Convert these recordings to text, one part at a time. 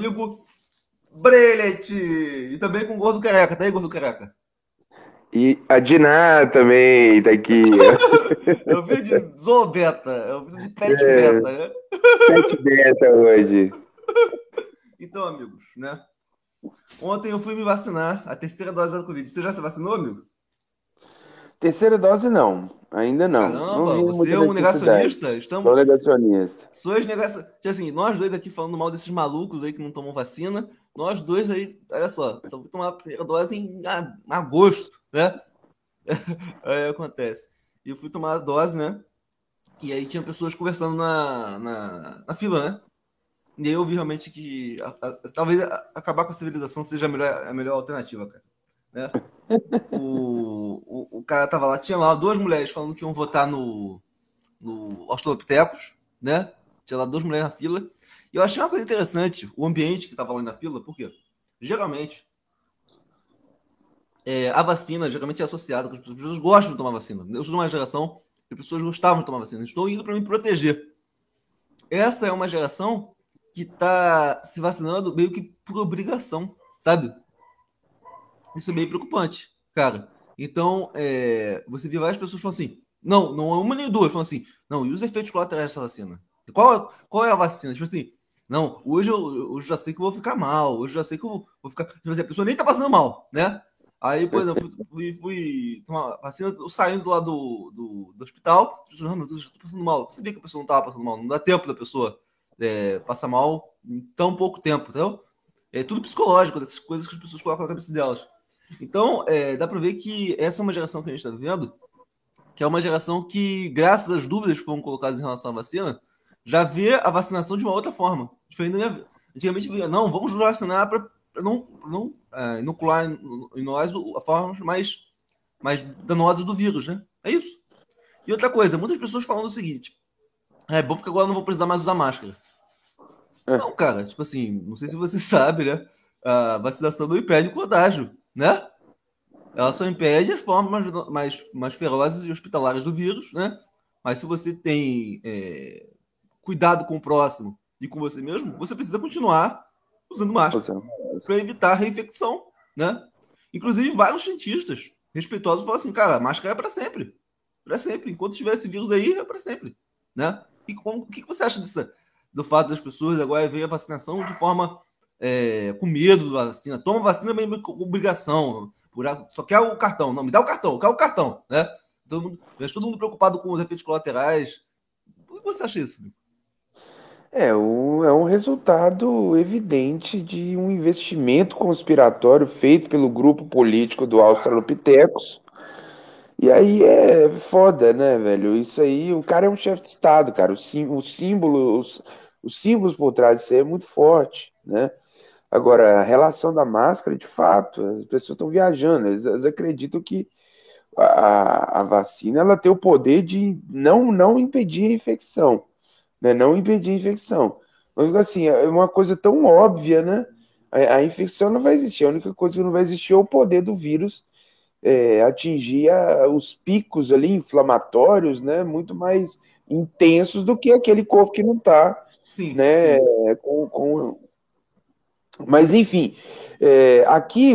amigo Brelet. E também com o Gordo Careca. Tá aí, Gordo Careca? E a Diná também tá aqui. eu vi de Zobeta, eu vi de Pet é, Beta, né? Pet Beta hoje. Então, amigos, né? Ontem eu fui me vacinar, a terceira dose da Covid. Você já se vacinou, amigo? Terceira dose não, ainda não. Caramba, não você é um negacionista? Estamos... Sou negacionista. Sois negacionista. Assim, nós dois aqui falando mal desses malucos aí que não tomam vacina, nós dois aí, olha só, só vou tomar a primeira dose em agosto, né? aí acontece. E eu fui tomar a dose, né? E aí tinha pessoas conversando na, na, na fila, né? E aí eu vi realmente que a, a, talvez acabar com a civilização seja a melhor, a melhor alternativa, cara. Né? o, o, o, cara tava lá, tinha lá duas mulheres falando que iam votar no, no Australopithecus, né? Tinha lá duas mulheres na fila. E eu achei uma coisa interessante, o ambiente que tava lá na fila, porque geralmente é, a vacina geralmente é associada com as pessoas, as pessoas gostam de tomar vacina. Eu sou de uma geração que as pessoas gostavam de tomar vacina. Estou indo para me proteger. Essa é uma geração que está se vacinando meio que por obrigação, sabe? Isso é meio preocupante, cara. Então, é, você vê várias pessoas falando assim: não, não é uma nem duas, falando assim: não, e os efeitos colaterais dessa vacina? Qual, qual é a vacina? Tipo assim, não, hoje eu, já sei que eu vou ficar mal, hoje já sei que eu vou, vou ficar. Tipo assim, a pessoa nem tá passando mal, né? Aí, por exemplo, fui, fui tomar vacina, saindo lá do, do, do hospital, pessoas, ah, meu Deus, eu tô passando mal. Você vê que a pessoa não tava passando mal, não dá tempo da pessoa é, passar mal em tão pouco tempo, entendeu? É tudo psicológico, dessas coisas que as pessoas colocam na cabeça delas. Então, é, dá para ver que essa é uma geração que a gente está vivendo, que é uma geração que, graças às dúvidas que foram colocadas em relação à vacina, já vê a vacinação de uma outra forma. Diferente da minha... Antigamente via, não, vamos vacinar para não, não é, inocular em nós a forma mais, mais danosa do vírus, né? É isso. E outra coisa, muitas pessoas falando o seguinte: é bom porque agora não vou precisar mais usar máscara. É. Não, cara, tipo assim, não sei se você sabe, né? A vacinação não impede o contágio né? Ela só impede as formas mais, mais ferozes e hospitalares do vírus, né? Mas se você tem é, cuidado com o próximo e com você mesmo, você precisa continuar usando máscara para evitar a reinfecção, né? Inclusive, vários cientistas respeitosos falam assim, cara, máscara é para sempre. Para sempre. Enquanto tiver esse vírus aí, é para sempre, né? E como, o que você acha dessa, do fato das pessoas agora ver a vacinação de forma é, com medo da vacina. Toma vacina bem obrigação. Só quer o cartão. Não, me dá o cartão, quer o cartão, né? Todo mundo, todo mundo preocupado com os efeitos colaterais. O que você acha isso? É, o, é um resultado evidente de um investimento conspiratório feito pelo grupo político do Australopithecus. E aí é foda, né, velho? Isso aí, o cara é um chefe de Estado, cara. O, sim, o símbolo, os, os símbolos por trás disso aí é muito forte, né? Agora, a relação da máscara, de fato, as pessoas estão viajando, eles, eles acreditam que a, a, vacina ela tem o poder de não, não impedir a infecção, né? Não impedir a infecção. Mas assim, é uma coisa tão óbvia, né? A, a infecção não vai existir, a única coisa que não vai existir é o poder do vírus é, atingir a, os picos ali inflamatórios, né? Muito mais intensos do que aquele corpo que não está né, sim. Com, com, mas, enfim, é, aqui,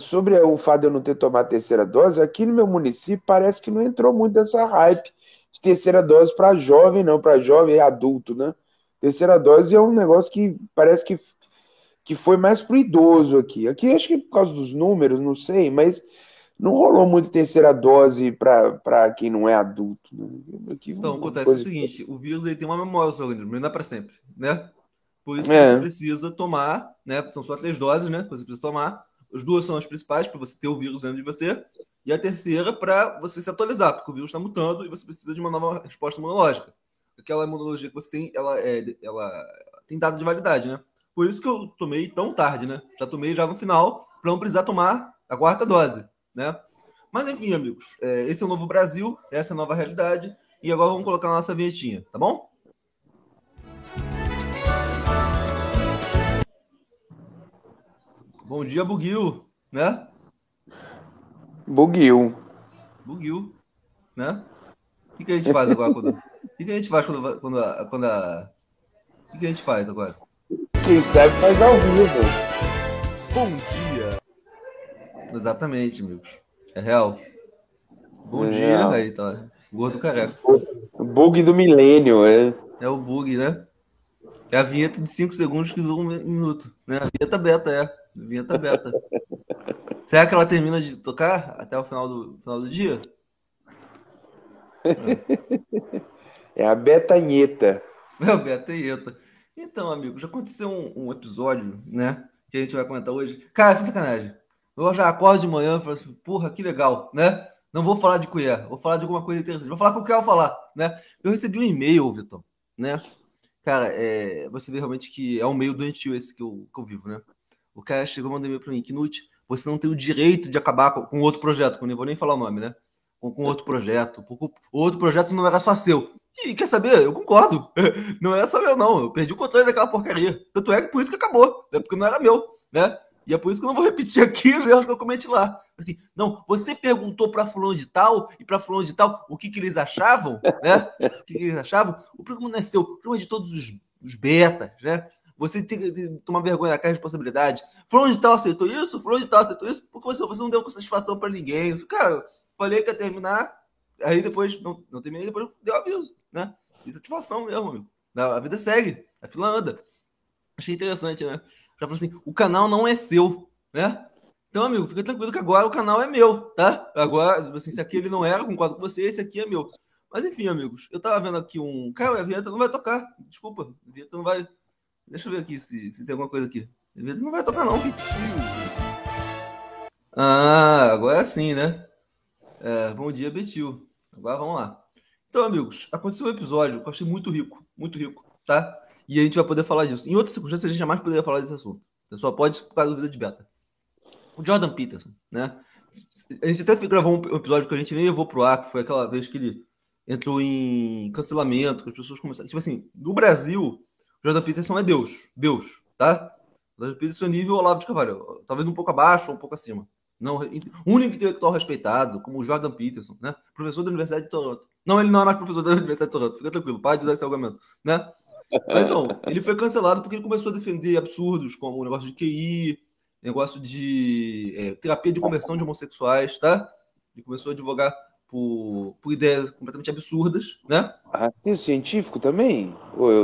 sobre o fato de eu não ter tomado a terceira dose, aqui no meu município parece que não entrou muito essa hype de terceira dose para jovem, não, para jovem e adulto, né? Terceira dose é um negócio que parece que, que foi mais pro idoso aqui. Aqui acho que por causa dos números, não sei, mas não rolou muito terceira dose para quem não é adulto. Né? Aqui, então, acontece o seguinte: o vírus ele tem uma memória no seu organismo, não dá para sempre, né? Por isso é. você precisa tomar, né? São só três doses, né? Que você precisa tomar. As duas são as principais para você ter o vírus dentro de você. E a terceira para você se atualizar, porque o vírus está mutando e você precisa de uma nova resposta imunológica. Aquela imunologia que você tem, ela, é, ela tem data de validade, né? Por isso que eu tomei tão tarde, né? Já tomei já no final, para não precisar tomar a quarta dose, né? Mas enfim, amigos, é, esse é o novo Brasil, essa é a nova realidade. E agora vamos colocar a nossa vinhetinha, tá bom? Bom dia, Buguil, né? Buguil. Buguil, né? O que, que a gente faz agora quando. O que, que a gente faz quando, quando, a, quando a. O que, que a gente faz agora? Quem sabe faz ao vivo. Bom dia. Exatamente, amigos. É real. Bom é dia, real. aí tá. Gordo careca. Bug do milênio, é. É o bug, né? É a vinheta de 5 segundos que dura um minuto. Né? A vinheta beta, é. Vinheta beta. Será que ela termina de tocar até o final do, final do dia? É, é a betanheta. É a betanheta. Então, amigo, já aconteceu um, um, episódio, né? Que a gente vai comentar hoje. Cara, sem sacanagem. Eu já acordo de manhã e falo assim, porra, que legal, né? Não vou falar de colher, vou falar de alguma coisa interessante. Vou falar com o que eu quero falar, né? Eu recebi um e-mail, Vitor, né? Cara, é, você vê realmente que é um meio doentio esse que eu, que eu vivo, né? O cara chegou e mandou e-mail pra mim, Knut, você não tem o direito de acabar com, com outro projeto, que eu nem vou nem falar o nome, né? Com, com outro projeto, porque outro projeto não era só seu. E quer saber? Eu concordo. Não é só meu, não. Eu perdi o controle daquela porcaria. Tanto é que por isso que acabou, né? Porque não era meu, né? E é por isso que eu não vou repetir aqui os erros que eu cometi lá. Assim, não, você perguntou para fulano de tal e para fulano de tal o que, que eles achavam, né? O que, que eles achavam? O programa não é seu, o programa é de todos os, os betas, né? Você tem que tomar vergonha da cara de responsabilidade. Fulano de tal aceitou isso, fulano de tal aceitou isso, porque você, você não deu satisfação para ninguém. Cara, falei que ia terminar, aí depois não, não terminei, depois deu aviso, né? E satisfação mesmo, amigo. A vida segue, a fila anda. Achei interessante, né? Já falou assim: o canal não é seu, né? Então, amigo, fica tranquilo que agora o canal é meu, tá? Agora, assim, se aqui ele não era, concordo com você, esse aqui é meu. Mas enfim, amigos, eu tava vendo aqui um. Cara, a vinheta não vai tocar. Desculpa, a vinheta não vai. Deixa eu ver aqui se, se tem alguma coisa aqui. Vinheta não vai tocar, não, que Ah, agora sim, né? É, bom dia, Betil. Agora vamos lá. Então, amigos, aconteceu um episódio que eu achei muito rico, muito rico, tá? E a gente vai poder falar disso. Em outras circunstâncias, a gente jamais poderia falar desse assunto. Você só pode por causa da vida de beta. O Jordan Peterson, né? A gente até gravou um episódio que a gente nem levou pro ar, que foi aquela vez que ele entrou em cancelamento, que as pessoas começaram. Tipo assim, no Brasil, Jordan Peterson é Deus. Deus, tá? Jordan Peterson é nível Olavo de Carvalho. Talvez um pouco abaixo ou um pouco acima. Não, único intelectual respeitado, como o Jordan Peterson, né? Professor da Universidade de Toronto. Não, ele não é mais professor da Universidade de Toronto, fica tranquilo, pode usar esse argumento, né? Mas, então, ele foi cancelado porque ele começou a defender absurdos como o negócio de QI, negócio de é, terapia de conversão de homossexuais, tá? Ele começou a advogar por, por ideias completamente absurdas, né? Racismo científico também?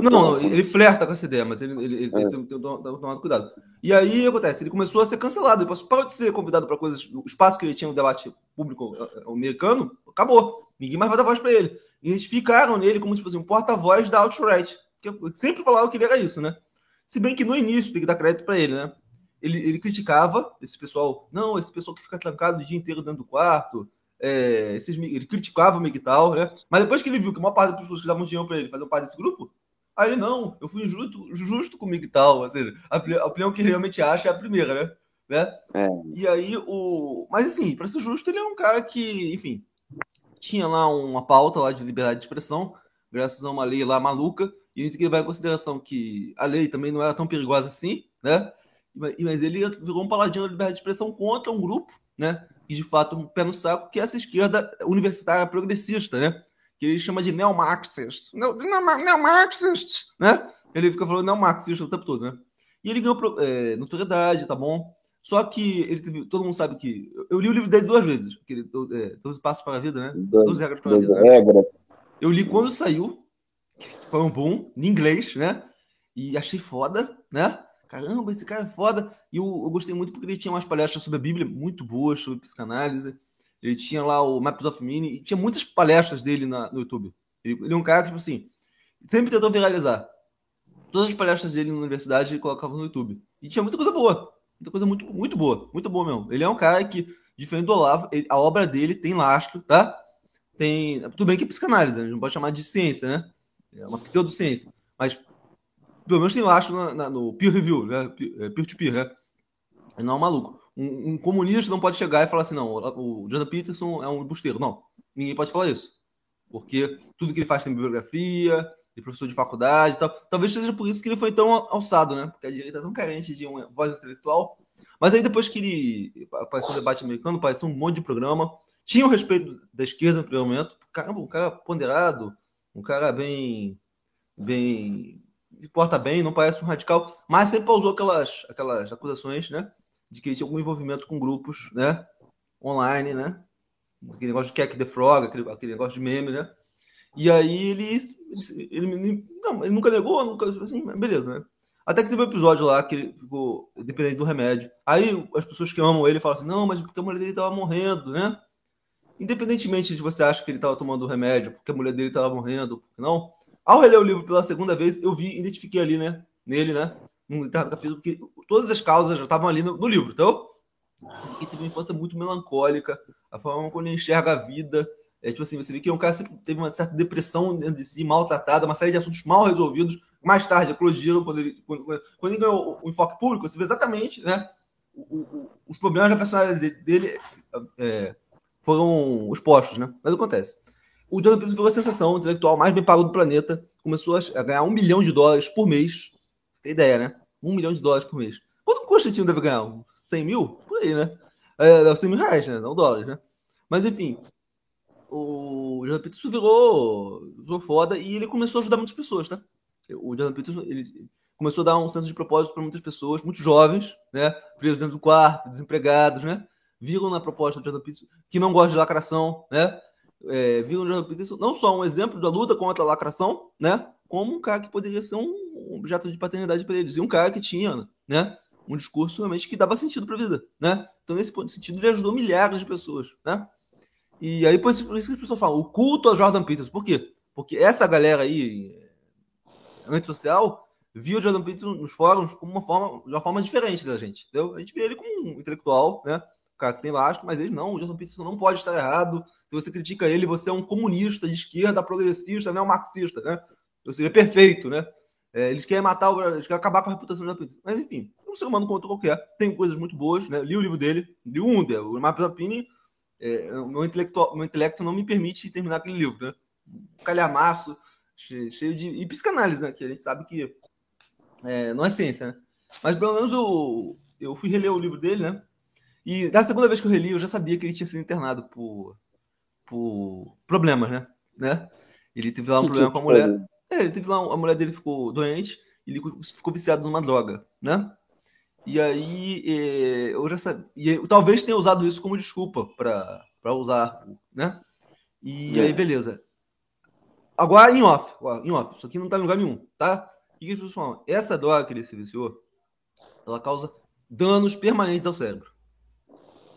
não, ele flerta com essa ideia, mas ele, ele, ele é. tem, tem, tomado cuidado. E aí acontece, ele começou a ser cancelado, ele parou de ser convidado para coisas, o espaço que ele tinha no debate público eh, eh, americano, acabou. Ninguém mais vai dar voz para ele. E eles ficaram nele como se fosse um porta-voz da alt-right, que sempre falava que ele era isso, né? Se bem que no início tem que dar crédito para ele, né? Ele, ele criticava esse pessoal, não, esse pessoal que fica trancado o dia inteiro dentro do quarto, é, esses, ele criticava o MGTOW, né? Mas depois que ele viu que uma parte das pessoas que davam dinheiro para ele fazer parte desse grupo, aí ele, não, eu fui justo, justo com o MGTOW, ou seja, a, a opinião que ele realmente acha é a primeira, né? né? É. E aí, o. Mas assim, para ser justo, ele é um cara que, enfim, tinha lá uma pauta lá de liberdade de expressão, graças a uma lei lá maluca, e a gente tem que levar em consideração que a lei também não era tão perigosa assim, né? Mas ele virou um paladino da liberdade de expressão contra um grupo, né? E de fato um pé no saco, que é essa esquerda universitária progressista, né? Que ele chama de neomarxist. Neomarxist, né? Ele fica falando neomarxista o tempo todo, né? E ele ganhou é, notoriedade, tá bom? Só que ele teve, todo mundo sabe que. Eu li o livro dele duas vezes, aquele, é, 12 Passos para a Vida, né? 12 Regras para a Vida. Né? Eu li quando saiu, foi um boom, em inglês, né? E achei foda, né? Caramba, esse cara é foda. E eu, eu, gostei muito porque ele tinha umas palestras sobre a Bíblia muito boas, sobre psicanálise. Ele tinha lá o Maps of Meaning e tinha muitas palestras dele na, no YouTube. Ele, ele, é um cara que, tipo assim, sempre tentou viralizar. Todas as palestras dele na universidade ele colocava no YouTube. E tinha muita coisa boa. Muita coisa muito, muito boa. Muito boa mesmo. Ele é um cara que, diferente do Olavo, ele, a obra dele tem lastro, tá? Tem. Tudo bem que é psicanálise, a gente não pode chamar de ciência, né? É uma pseudociência. Mas pelo menos tem lastro na, na, no peer review, né? Peer-to-peer, -peer, né? Não é um maluco. Um, um, comunista não pode chegar e falar assim, não, o Jordan Peterson é um busteiro. Não, ninguém pode falar isso. Porque tudo que ele faz tem bibliografia, de professor de faculdade e tal. Talvez seja por isso que ele foi tão alçado, né? Porque a direita é tão carente de uma voz intelectual. Mas aí depois que ele apareceu no debate americano, apareceu um monte de programa. Tinha o respeito da esquerda no primeiro momento. Caramba, um cara ponderado, um cara bem, bem se porta bem, não parece um radical, mas sempre usou aquelas, aquelas acusações, né? De que ele tinha algum envolvimento com grupos, né? Online, né? Aquele negócio de Keck the Frog, aquele, aquele negócio de meme, né? E aí ele, ele, ele, não, ele nunca negou, nunca assim, beleza, né? Até que teve um episódio lá que ele ficou dependente do remédio. Aí as pessoas que amam ele falam assim: não, mas porque a mulher dele tava morrendo, né? Independentemente de você achar que ele tava tomando o remédio, porque a mulher dele tava morrendo, não. Ao reler o livro pela segunda vez, eu vi, identifiquei ali, né? Nele, né? Num determinado capítulo, que todas as causas já estavam ali no, no livro, então. Ele teve uma infância muito melancólica, a forma como ele enxerga a vida. É tipo assim, você vê que é um cara sempre teve uma certa depressão dentro de si, maltratado, uma série de assuntos mal resolvidos, mais tarde eclodiram quando ele, quando, quando ele ganhou o enfoque público, você vê exatamente, né? O, o, os problemas da personalidade dele é, foram expostos, né? Mas acontece. O Jordan Peterson virou a sensação intelectual mais bem pago do planeta, começou a ganhar um milhão de dólares por mês. Você tem ideia, né? Um milhão de dólares por mês. Quanto o Constantino deve ganhar? 100 mil? Por aí, né? É, 100 mil reais, né? Não dólares, né? Mas enfim, o Jordan Peterson virou, virou foda e ele começou a ajudar muitas pessoas, tá? O Jordan Peterson ele começou a dar um senso de propósito para muitas pessoas, muito jovens, né? Presos dentro do quarto, desempregados, né? Viram na proposta do Jordan Peterson que não gosta de lacração, né? É, Jordan Peterson não só um exemplo da luta contra a lacração, né? Como um cara que poderia ser um objeto de paternidade para eles. E um cara que tinha, né? Um discurso realmente que dava sentido para a vida, né? Então, nesse sentido, ele ajudou milhares de pessoas, né? E aí, por isso, por isso que as pessoas falam, o culto a Jordan Peterson. Por quê? Porque essa galera aí, antissocial, viu o Jordan Peterson nos fóruns como uma forma, de uma forma diferente da gente. Entendeu? A gente vê ele como um intelectual, né? Cara que tem lastro, mas ele não, o Jordan Peterson não pode estar errado. Se você critica ele, você é um comunista de esquerda, progressista, não marxista, né? Ou seja, é perfeito, né? É, eles querem matar o eles querem acabar com a reputação do Jordan Peterson. Mas enfim, é um ser humano contra qualquer. Tem coisas muito boas, né? Li o livro dele, li um, o Map Opinion, é, meu, meu intelecto não me permite terminar aquele livro, né? Um calhamaço, cheio, cheio, de. E psicanálise, né? Que a gente sabe que é, não é ciência, né? Mas pelo menos eu, eu fui reler o livro dele, né? E da segunda vez que eu reli, eu já sabia que ele tinha sido internado por, por problemas, né? né? Ele teve lá um que problema que com a mulher. É, ele teve lá, a mulher dele ficou doente, ele ficou viciado numa droga, né? E aí é, eu já sabia, e talvez tenha usado isso como desculpa para usar, né? E é. aí, beleza. Agora em off, em off, isso aqui não tá em lugar nenhum, tá? O que, que as pessoas falam? Essa droga que ele se viciou, ela causa danos permanentes ao cérebro.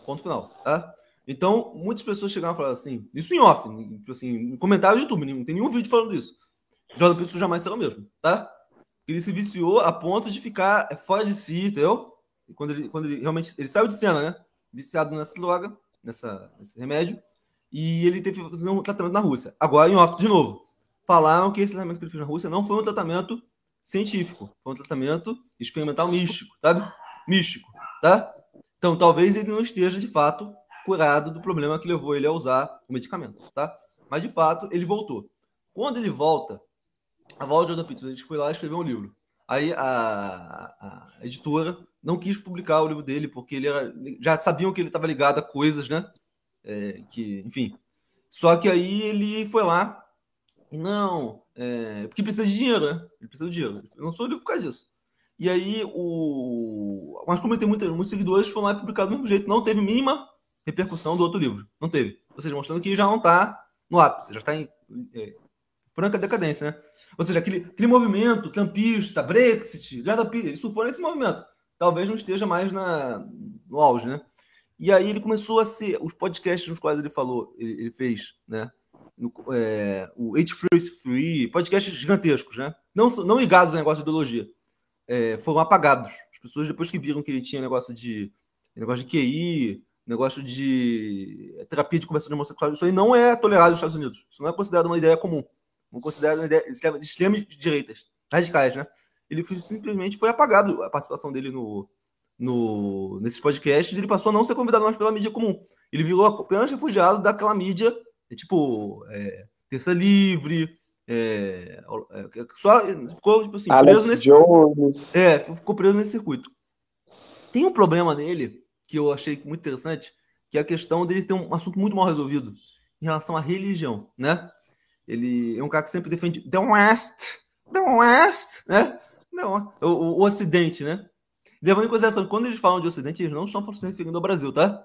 Ponto final, tá? Então, muitas pessoas chegaram a falar assim, isso em off, tipo assim, em comentário do YouTube, não tem nenhum vídeo falando disso. Jordan Peterson jamais será o mesmo, tá? Ele se viciou a ponto de ficar fora de si, entendeu? Quando ele, quando ele realmente ele saiu de cena, né? Viciado nessa droga, nessa, nesse remédio, e ele teve que fazer um tratamento na Rússia. Agora, em off, de novo, falaram que esse tratamento que ele fez na Rússia não foi um tratamento científico, foi um tratamento experimental místico, sabe? Místico, tá? Então, talvez ele não esteja de fato curado do problema que levou ele a usar o medicamento, tá? Mas de fato, ele voltou. Quando ele volta, a Pizza, a gente foi lá escrever um livro. Aí a, a, editora não quis publicar o livro dele, porque ele era, já sabiam que ele estava ligado a coisas, né? É, que, enfim. Só que aí ele foi lá e não, é, porque precisa de dinheiro, né? Ele precisa de dinheiro. Eu não sou livro por causa disso. E aí o. Mas como ele tem muitos, muitos seguidores, foi lá publicado do mesmo jeito. Não teve mínima repercussão do outro livro. Não teve. Ou seja, mostrando que já não está no ápice, já está em é, franca decadência, né? Ou seja, aquele, aquele movimento trampista, Brexit, ele surfou nesse movimento. Talvez não esteja mais na, no auge, né? E aí ele começou a ser, os podcasts nos quais ele falou, ele, ele fez, né? No, é, o H Free, podcasts gigantescos, né? Não, não ligados ao negócio de ideologia. É, foram apagados. As pessoas, depois que viram que ele tinha negócio de negócio de QI, negócio de terapia de conversão de homossexuais, isso aí não é tolerado nos Estados Unidos. Isso não é considerado uma ideia comum não considera de extremas direitas, radicais, né? Ele foi, simplesmente foi apagado a participação dele no, no, nesses podcasts, ele passou a não ser convidado mais pela mídia comum. Ele virou apenas refugiado daquela mídia, tipo, é, Terça Livre, é, é, só ficou tipo assim, Alex preso nesse. Jones. É, ficou preso nesse circuito. Tem um problema nele que eu achei muito interessante, que é a questão dele ter um assunto muito mal resolvido em relação à religião, né? Ele é um cara que sempre defende The West, The West, né? Não, o, o, o Ocidente, né? Levando em consideração quando eles falam de Ocidente, eles não estão se referindo ao Brasil, tá?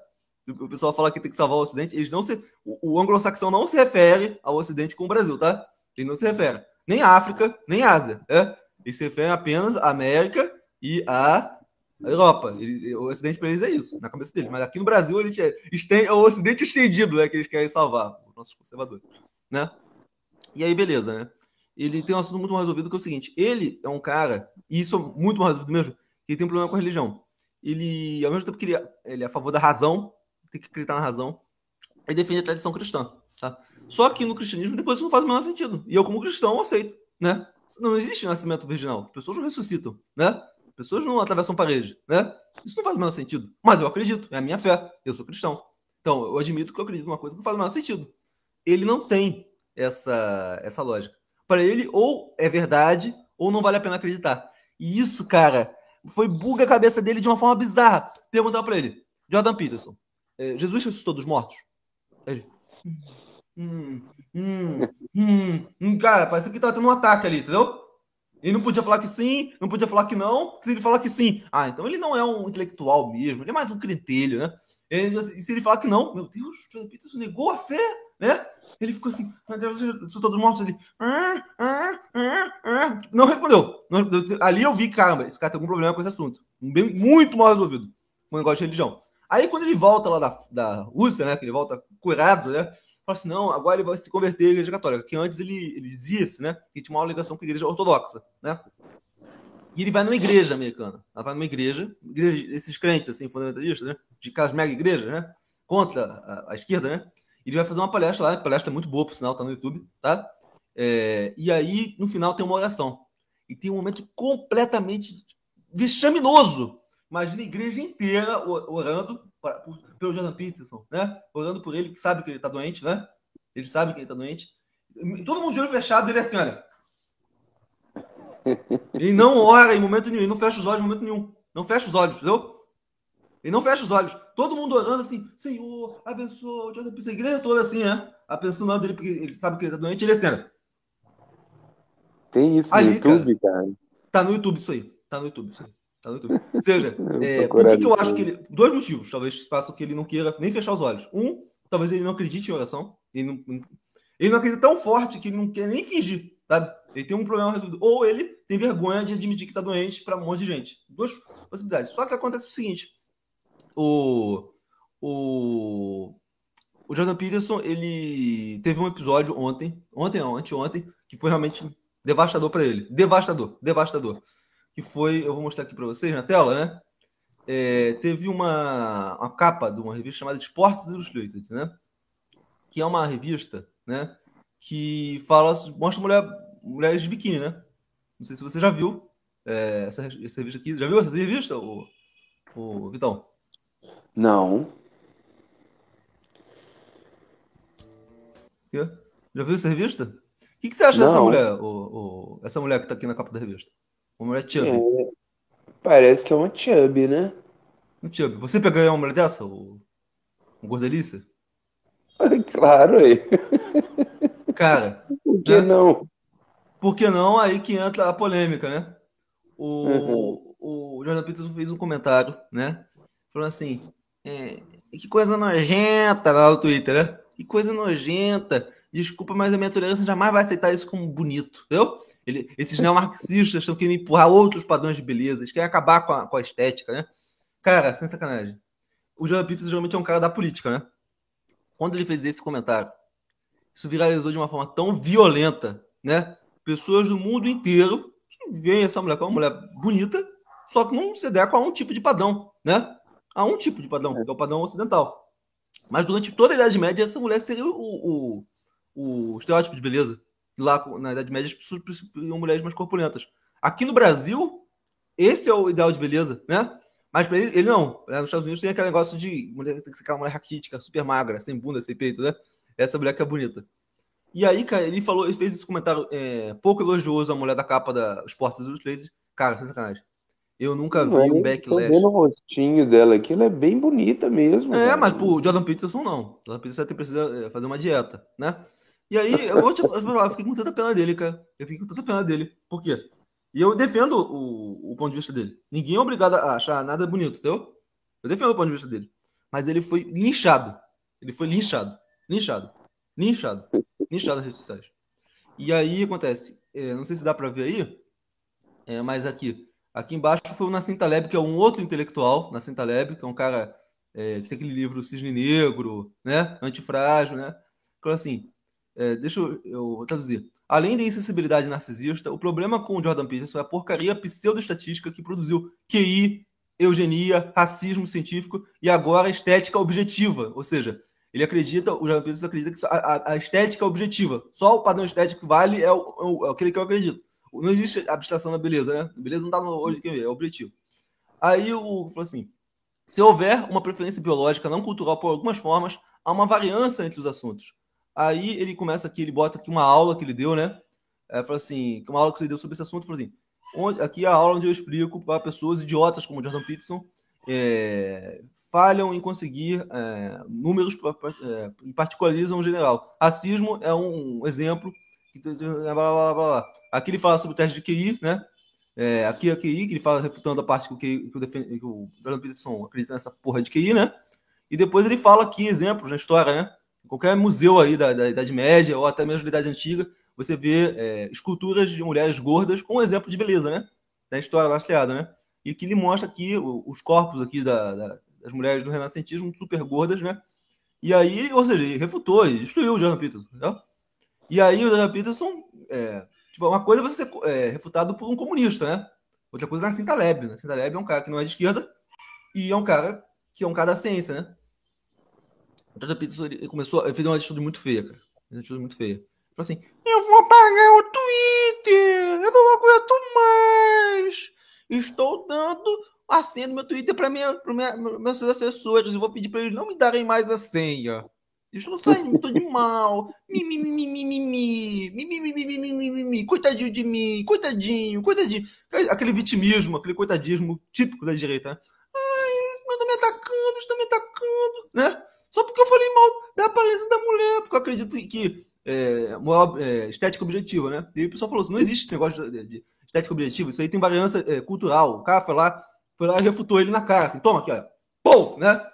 O pessoal fala que tem que salvar o Ocidente, eles não se. O, o anglo-saxão não se refere ao Ocidente com o Brasil, tá? Ele não se refere. Nem à África, nem à Ásia. É? Ele se refere apenas à América e à Europa. Ele, o Ocidente para eles é isso, na cabeça deles. Mas aqui no Brasil, eles é o Ocidente estendido, né? Que eles querem salvar, os nossos conservadores. Né? E aí, beleza, né? Ele tem um assunto muito mais resolvido que é o seguinte: ele é um cara, e isso é muito mais resolvido mesmo, que tem um problema com a religião. Ele, ao mesmo tempo que ele, ele é a favor da razão, tem que acreditar na razão, ele defende a tradição cristã. Tá? Só que no cristianismo depois isso não faz o menor sentido. E eu, como cristão, aceito. Né? Não existe nascimento virginal. As pessoas não ressuscitam. Né? As pessoas não atravessam parede. Né? Isso não faz o menor sentido. Mas eu acredito, é a minha fé. Eu sou cristão. Então, eu admito que eu acredito numa coisa que não faz o menor sentido. Ele não tem essa, essa lógica. Para ele, ou é verdade, ou não vale a pena acreditar. E isso, cara, foi buga a cabeça dele de uma forma bizarra. Perguntar para ele, Jordan Peterson, é, Jesus ressuscitou dos mortos? Ele, hum, hum, hum, hum, cara, parece que tava tendo um ataque ali, entendeu? Ele não podia falar que sim, não podia falar que não. Se ele falar que sim, ah, então ele não é um intelectual mesmo, ele é mais um crentelho, né? E se ele falar que não, meu Deus, Jordan Peterson negou a fé, né? Ele ficou assim, todos mortos ali. Não respondeu. Ali eu vi, caramba, esse cara tem algum problema com esse assunto. Bem, muito mal resolvido. Com o negócio de religião. Aí quando ele volta lá da, da Rússia, né? Que ele volta curado, né? Fala assim, não, agora ele vai se converter à igreja católica. Que antes ele, ele dizia né? Que tinha uma ligação com a igreja ortodoxa, né? E ele vai numa igreja americana. Ela vai numa igreja, igreja esses crentes, assim, fundamentalistas, né? De aquelas mega igrejas, né? Contra a, a esquerda, né? Ele vai fazer uma palestra lá, palestra é muito boa, por sinal, tá no YouTube, tá? É, e aí, no final, tem uma oração. E tem um momento completamente vexaminoso. Imagina a igreja inteira orando pra, por, pelo Jordan Peterson, né? Orando por ele, que sabe que ele tá doente, né? Ele sabe que ele tá doente. Todo mundo de olho fechado, ele é assim, olha. Ele não ora em momento nenhum, ele não fecha os olhos em momento nenhum. Não fecha os olhos, entendeu? Ele não fecha os olhos. Todo mundo orando assim, Senhor, abençoa, a igreja toda assim, né? Abençoando dele, porque ele sabe que ele tá doente, ele é assim, Tem isso no Ali, YouTube, cara, cara, Tá no YouTube isso aí. Tá no YouTube isso aí. Tá no YouTube. Ou seja, é, por que, que eu acho que ele. Dois motivos, talvez, façam que ele não queira nem fechar os olhos. Um, talvez ele não acredite em oração. Ele não, ele não acredita tão forte que ele não quer nem fingir, sabe? Ele tem um problema resolvido. Ou ele tem vergonha de admitir que tá doente para um monte de gente. Duas possibilidades. Só que acontece o seguinte: o, o, o Jordan Peterson, ele teve um episódio ontem, ontem não, anteontem, que foi realmente devastador para ele. Devastador, devastador. Que foi, eu vou mostrar aqui para vocês na tela, né? É, teve uma, uma capa de uma revista chamada Sports Illustrated, né? Que é uma revista, né? Que fala, mostra mulher, mulheres de biquíni, né? Não sei se você já viu é, essa, essa revista aqui. Já viu essa revista, o, o Vitão? Não. Já viu essa revista? O que, que você acha Não. dessa mulher, o, o, essa mulher que tá aqui na capa da revista? Uma mulher chubby. É, parece que é uma chubby, né? Um chubby. Você pegaria uma mulher dessa, o, um gordelícia? Claro, aí. Cara. Por que né? não? Por que não? Aí que entra a polêmica, né? O, uhum. o Jordan Peterson fez um comentário, né? Falando assim: é, que coisa nojenta lá no Twitter, né? Que coisa nojenta. Desculpa, mas a minha tolerância jamais vai aceitar isso como bonito, entendeu? Ele, esses neomarxistas estão querendo empurrar outros padrões de beleza, eles querem acabar com a, com a estética, né? Cara, sem sacanagem. O Jordan Peterson geralmente é um cara da política, né? Quando ele fez esse comentário, isso viralizou de uma forma tão violenta, né? Pessoas do mundo inteiro que veem essa mulher como uma mulher bonita, só que não se adequa a um tipo de padrão, né? a um tipo de padrão, que é o padrão ocidental. Mas durante toda a Idade Média, essa mulher seria o, o, o estereótipo de beleza. Lá na Idade Média, as pessoas preferiam mulheres mais corpulentas. Aqui no Brasil, esse é o ideal de beleza, né? Mas pra ele, ele não. Né? Nos Estados Unidos tem aquele negócio de mulher tem que ser aquela mulher raquítica, super magra, sem bunda, sem peito, né? Essa mulher que é bonita. E aí, cara, ele falou, ele fez esse comentário é, pouco elogioso à mulher da capa da Sports Illustrated. Cara, sem sacanagem. Eu nunca vi um backlash. Tô vendo o rostinho dela aqui, ela é bem bonita mesmo. É, cara. mas pro Jordan Peterson não. Jordan Peterson precisa é, fazer uma dieta, né? E aí, eu vou te falar, eu fiquei com tanta pena dele, cara. Eu fiquei com tanta pena dele. Por quê? E eu defendo o, o ponto de vista dele. Ninguém é obrigado a achar nada bonito, entendeu? Eu defendo o ponto de vista dele. Mas ele foi linchado. Ele foi linchado. Linchado. Linchado. Linchado nas redes sociais. E aí acontece. É, não sei se dá para ver aí, é, mas aqui. Aqui embaixo foi o Nassim Taleb, que é um outro intelectual, Nassim Taleb, que é um cara é, que tem aquele livro Cisne Negro, né? Antifrágil, né? Então, assim, é, deixa eu, eu traduzir. Além da insensibilidade narcisista, o problema com o Jordan Peterson é a porcaria pseudoestatística que produziu QI, eugenia, racismo científico e agora estética objetiva. Ou seja, ele acredita, o Jordan Peterson acredita que a, a estética é objetiva. Só o padrão estético vale é, o, é aquele que eu acredito. Não existe abstração da beleza, né? beleza não está no olho de quem vê, é objetivo. Aí o falou assim: se houver uma preferência biológica não cultural por algumas formas, há uma variância entre os assuntos. Aí ele começa aqui, ele bota aqui uma aula que ele deu, né? É, fala assim, uma aula que ele deu sobre esse assunto, fala assim, onde, aqui é a aula onde eu explico para pessoas idiotas como Jordan Peterson é, falham em conseguir é, números é, e particularizam o general. Racismo é um exemplo. Blá, blá, blá, aqui ele fala sobre o teste de QI, né? É, aqui é QI, que ele fala refutando a parte que o, QI, que o, que o Jordan Peterson acredita nessa porra de QI, né? E depois ele fala aqui exemplos na história, né? Qualquer museu aí da, da, Idade Média ou até mesmo da Idade Antiga, você vê é, esculturas de mulheres gordas com um exemplo de beleza, né? Da história lastreada, né? E que ele mostra aqui os corpos aqui da, da, das mulheres do renascentismo super gordas, né? E aí, ou seja, ele refutou e destruiu o Jordan Peterson, entendeu? E aí o Jordan Peterson, é, tipo, uma coisa é você ser é, refutado por um comunista, né? Outra coisa é Nassim Taleb. Nassim Taleb é um cara que não é de esquerda e é um cara que é um cara da ciência, né? O Jordan Peterson ele começou, ele fez uma atitude muito feia, cara. Uma atitude muito feia. Falou assim: Eu vou apagar o Twitter! Eu não aguento mais! Estou dando a senha do meu Twitter para minha, meus assessores. Eu vou pedir para eles não me darem mais a senha. Estou saindo de mal. Coitadinho de mim. Coitadinho, coitadinho. Aquele vitimismo, aquele coitadismo típico da direita. Ai, eles estão me atacando, estão me atacando, né? Só porque eu falei mal da aparência da mulher, porque eu acredito que é, moral, é, estética objetiva, né? E o pessoal falou assim, não existe negócio de, de estética objetiva, isso aí tem variância é, cultural. O cara foi lá, foi lá e refutou ele na cara, assim, toma aqui, olha. Pô, né?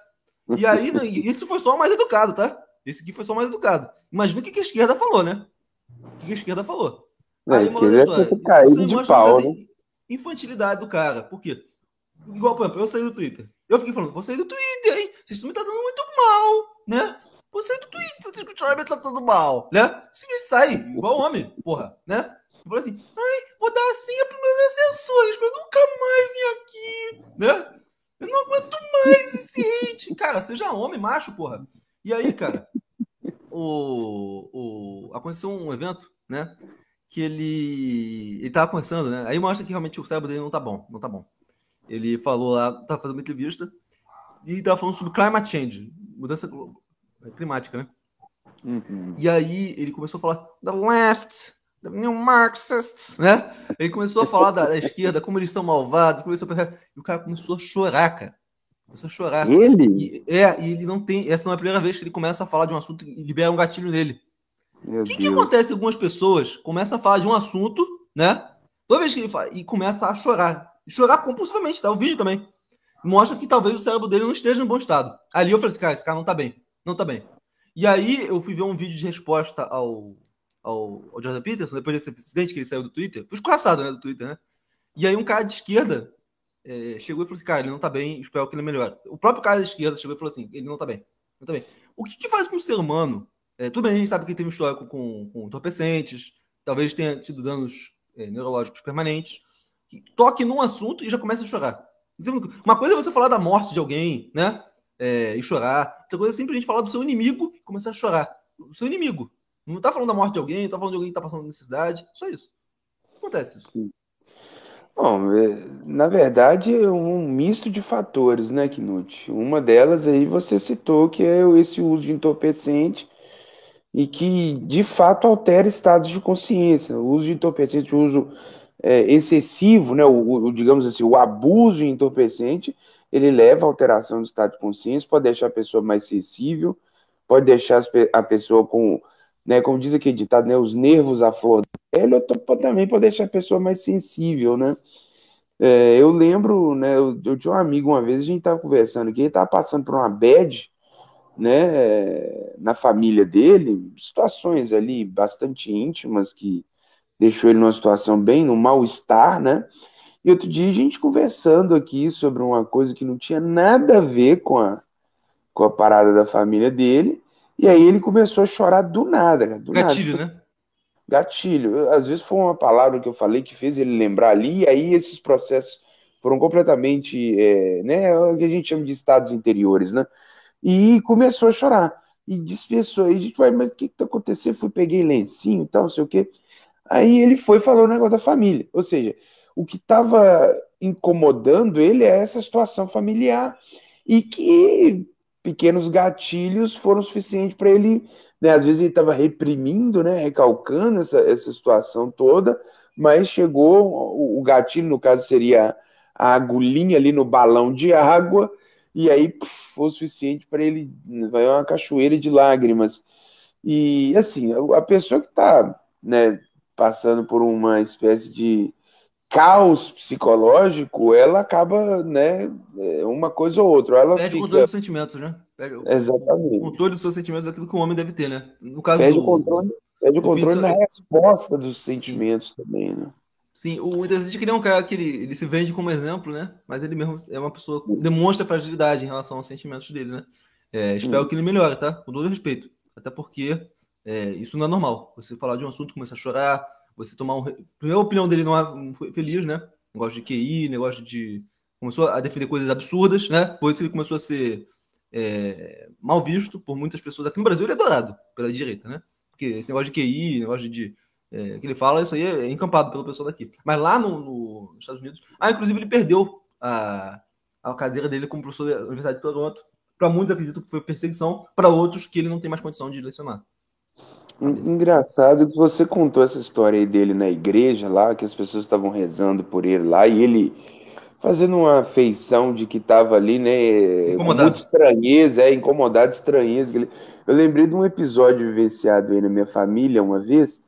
E aí, né, isso foi só o mais educado, tá? Esse aqui foi só o mais educado. Imagina o que a esquerda falou, né? O que a esquerda falou. É, aí, é caído de pau, né? Infantilidade do cara. Por quê? Igual, por exemplo, eu saí do Twitter. Eu fiquei falando, vou sair do Twitter, hein? Vocês estão me tratando muito mal, né? Vou sair do Twitter, vocês continuarem me tratando mal, né? Se me sai, igual homem, porra, né? Eu falei assim, ai, vou dar a senha pros meus assessores pra eu nunca mais vir aqui, né? Eu não aguento mais esse hate. Cara, seja homem, macho, porra. E aí, cara, o, o, aconteceu um evento, né? Que ele, ele tava conversando, né? Aí mostra que realmente o cérebro dele não tá bom, não tá bom. Ele falou lá, tá fazendo uma entrevista e tava falando sobre climate change, mudança climática, né? Uhum. E aí ele começou a falar the left, the new Marxists, né? Ele começou a falar da, da esquerda, como eles são malvados, começou a... e o cara começou a chorar, cara. Começou a chorar. Ele? E, é, e ele não tem. Essa não é a primeira vez que ele começa a falar de um assunto e libera um gatilho nele. O que, que acontece? Algumas pessoas começam a falar de um assunto, né? Toda vez que ele fala, e começa a chorar chorar compulsivamente, tá? O vídeo também. Mostra que talvez o cérebro dele não esteja em bom estado. Ali eu falei assim, cara, esse cara não tá bem. Não tá bem. E aí eu fui ver um vídeo de resposta ao, ao, ao Jordan Peterson, depois desse acidente que ele saiu do Twitter. Foi escorraçado, né, do Twitter, né? E aí um cara de esquerda é, chegou e falou assim, cara, ele não tá bem, espero que ele melhore. O próprio cara de esquerda chegou e falou assim, ele não tá bem. Não tá bem. O que, que faz com o ser humano? É, tudo bem, a gente sabe que ele teve um histórico com, com entorpecentes, talvez tenha tido danos é, neurológicos permanentes, toque num assunto e já começa a chorar. Uma coisa é você falar da morte de alguém, né? É, e chorar. Outra coisa é simplesmente falar do seu inimigo e começar a chorar. O seu inimigo. Não está falando da morte de alguém, tá falando de alguém que está passando necessidade. Só isso. Acontece isso. Bom, é, na verdade é um misto de fatores, né, Knut? Uma delas aí você citou que é esse uso de entorpecente e que de fato altera estados de consciência. O uso de entorpecente, o uso é, excessivo, né, o, o, digamos assim, o abuso entorpecente, ele leva à alteração do estado de consciência, pode deixar a pessoa mais sensível, pode deixar a pessoa com né, como diz aqui ditado, né, os nervos à flor da pele, também para deixar a pessoa mais sensível, né? É, eu lembro, né, eu, eu, tinha um amigo uma vez, a gente estava conversando aqui, ele estava passando por uma bad, né, na família dele, situações ali bastante íntimas que deixou ele numa situação bem, no mal-estar, né? E outro dia a gente conversando aqui sobre uma coisa que não tinha nada a ver com a, com a parada da família dele, e aí ele começou a chorar do nada. Do Gatilho, nada. né? Gatilho. Às vezes foi uma palavra que eu falei que fez ele lembrar ali, e aí esses processos foram completamente, é, né, o que a gente chama de estados interiores, né? E começou a chorar. E dispersou. Aí a gente vai, mas o que que tá acontecendo? Fui, peguei lencinho e tal, não sei o quê. Aí ele foi falou o negócio da família. Ou seja, o que estava incomodando ele é essa situação familiar. E que pequenos gatilhos foram suficientes para ele né? Às vezes ele estava reprimindo, né? recalcando essa, essa situação toda, mas chegou o, gatilho, no caso seria a agulhinha ali no balão de água, e aí puf, foi o suficiente para ele vai uma cachoeira de lágrimas. E assim, a pessoa que está né, passando por uma espécie de caos psicológico, ela acaba, né, é uma coisa ou outra. Ela Perde fica... o controle dos sentimentos, né? Perde Exatamente. O controle dos seus sentimentos é aquilo que o homem deve ter, né? No caso perde do... o controle, perde o controle na resposta dos sentimentos Sim. também, né? Sim, o interessante é que ele é um cara que ele, ele se vende como exemplo, né? Mas ele mesmo é uma pessoa que demonstra fragilidade em relação aos sentimentos dele, né? É, espero que ele melhore, tá? Com todo respeito. Até porque é, isso não é normal. Você falar de um assunto, começar a chorar, você tomar um. A opinião dele não é feliz, né? Negócio de QI, negócio de. Começou a defender coisas absurdas, né? Depois ele começou a ser é, mal visto por muitas pessoas. Aqui no Brasil ele é adorado pela direita, né? Porque esse negócio de QI, negócio de. É, que ele fala, isso aí é encampado pelo pessoal daqui. Mas lá no, no, nos Estados Unidos. Ah, inclusive ele perdeu a, a cadeira dele como professor da Universidade de Toronto. Para muitos acreditam que foi perseguição, para outros que ele não tem mais condição de lecionar. Engraçado que você contou essa história aí dele na igreja lá, que as pessoas estavam rezando por ele lá, e ele fazendo uma feição de que estava ali, né? Incomodado. Muito estranheza, é, incomodado, estranheza. Eu lembrei de um episódio vivenciado aí na minha família uma vez,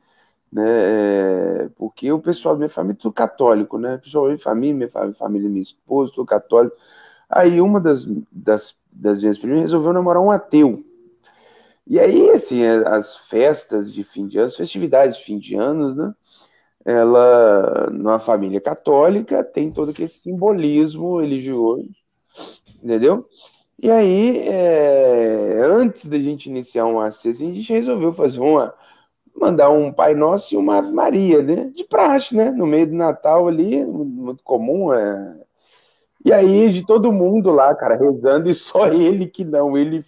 né? É, porque o pessoal da minha família tudo católico, né? O pessoal da minha família, minha família, minha esposa, tudo católico. Aí uma das, das, das minhas primas resolveu namorar um ateu. E aí, assim, as festas de fim de ano, as festividades de fim de anos, né? Ela, numa família católica, tem todo aquele simbolismo religioso, entendeu? E aí, é, antes da gente iniciar uma cesta, a gente resolveu fazer uma, mandar um Pai Nosso e uma Ave Maria, né? De praxe, né? No meio do Natal ali, muito comum, é, e aí, de todo mundo lá, cara, rezando, e só ele que não, ele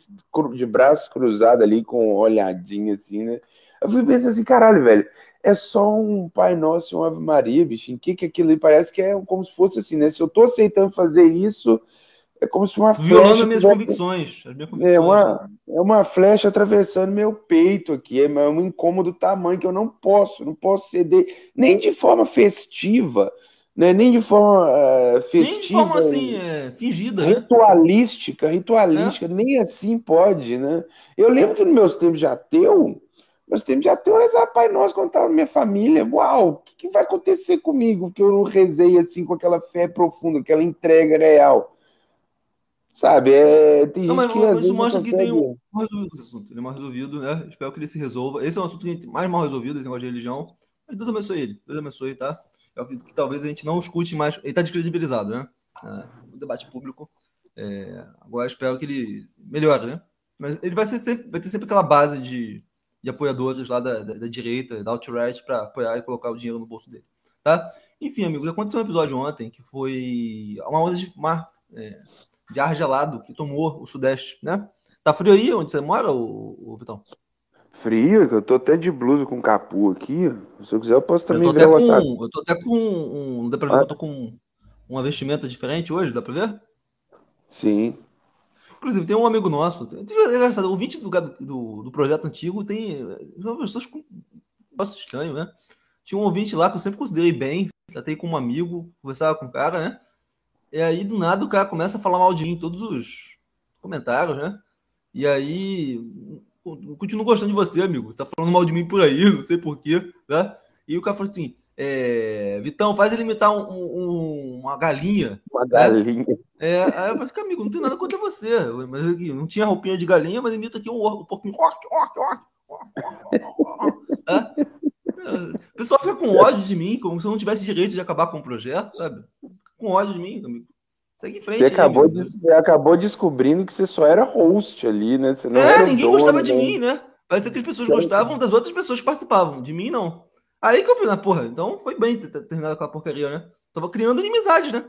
de braço cruzado ali, com olhadinha assim, né? Eu fui pensando assim, caralho, velho, é só um Pai Nosso e uma Ave Maria, bicho. Em que que aquilo ali parece que é como se fosse assim, né? Se eu tô aceitando fazer isso, é como se uma Violando flecha. Minhas tivesse... convicções, as minhas convicções. É uma, é uma flecha atravessando meu peito aqui. É um incômodo tamanho que eu não posso, não posso ceder, nem de forma festiva né? nem de forma uh, festiva. Nem de forma assim, é, fingida. Ritualística, né? ritualística, é. nem assim pode, né? Eu lembro que nos meus tempos de ateu, meus tempos de ateu, eu rezava Pai Nosso quando estava minha família. Uau, o que, que, vai acontecer comigo? Que eu não rezei assim com aquela fé profunda, aquela entrega real. Sabe, é, tem não, mas, que, mas isso mostra que tem um resolvido esse assunto. Ele é mal resolvido, né? Espero que ele se resolva. Esse é um assunto mais mal resolvido, esse negócio de religião. Mas Deus abençoe ele. Deus abençoe, tá? Eu acredito que talvez a gente não escute mais. Ele está descredibilizado, né? no debate público. É, agora espero que ele melhore, né? Mas ele vai, sempre, vai ter sempre aquela base de, de apoiadores lá da, da, da direita, da alt-right, para apoiar e colocar o dinheiro no bolso dele. Tá? Enfim, amigos, aconteceu um episódio ontem que foi uma onda de mar, é, de ar gelado que tomou o Sudeste, né? Tá frio aí onde você mora, o, o Vitão? Frio, eu tô até de blusa com capu aqui. Se eu quiser, eu posso também eu ver o assassino. Eu tô até com um. Dá pra ver ah. eu tô com uma vestimenta diferente hoje, dá pra ver? Sim. Inclusive, tem um amigo nosso, tem, é engraçado, o ouvinte do, do, do projeto antigo tem. pessoas com. Negócio estranho, né? Tinha um ouvinte lá que eu sempre considerei bem, tratei com um amigo, conversava com o cara, né? E aí, do nada, o cara começa a falar mal de mim em todos os comentários, né? E aí, continuo gostando de você, amigo. Você tá falando mal de mim por aí, não sei porquê, né? E o cara falou assim: é, Vitão, faz ele imitar um, um, uma galinha. Uma galinha. Né? É, aí eu falei, amigo, não tem nada contra você. Mas aqui, não tinha roupinha de galinha, mas imita aqui um, um pouquinho. É? O pessoal fica com ódio de mim, como se eu não tivesse direito de acabar com o projeto, sabe? Com ódio de mim, amigo. Segue em frente. Você acabou, de, você acabou descobrindo que você só era host ali, né? Você não é, ninguém dono, gostava de né? mim, né? Parecia que as pessoas gostavam das outras pessoas que participavam. De mim, não. Aí que eu falei, na porra, então foi bem ter terminado aquela porcaria, né? Tava criando inimizade, né?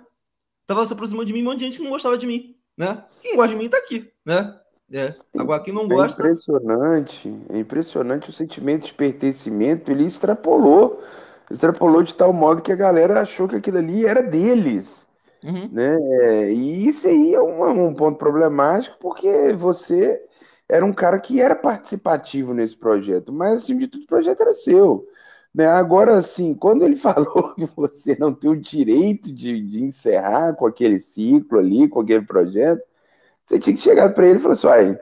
Tava se aproximando de mim um monte de gente que não gostava de mim, né? Quem gosta de mim tá aqui, né? É. Agora quem não é gosta. É impressionante, é impressionante o sentimento de pertencimento, ele extrapolou. Extrapolou de tal modo que a galera achou que aquilo ali era deles. Uhum. Né? E isso aí é um, um ponto problemático, porque você era um cara que era participativo nesse projeto, mas assim de tudo o projeto era seu. Né? Agora, assim, quando ele falou que você não tem o direito de, de encerrar com aquele ciclo ali, com aquele projeto, você tinha que chegar para ele e falar assim: olha,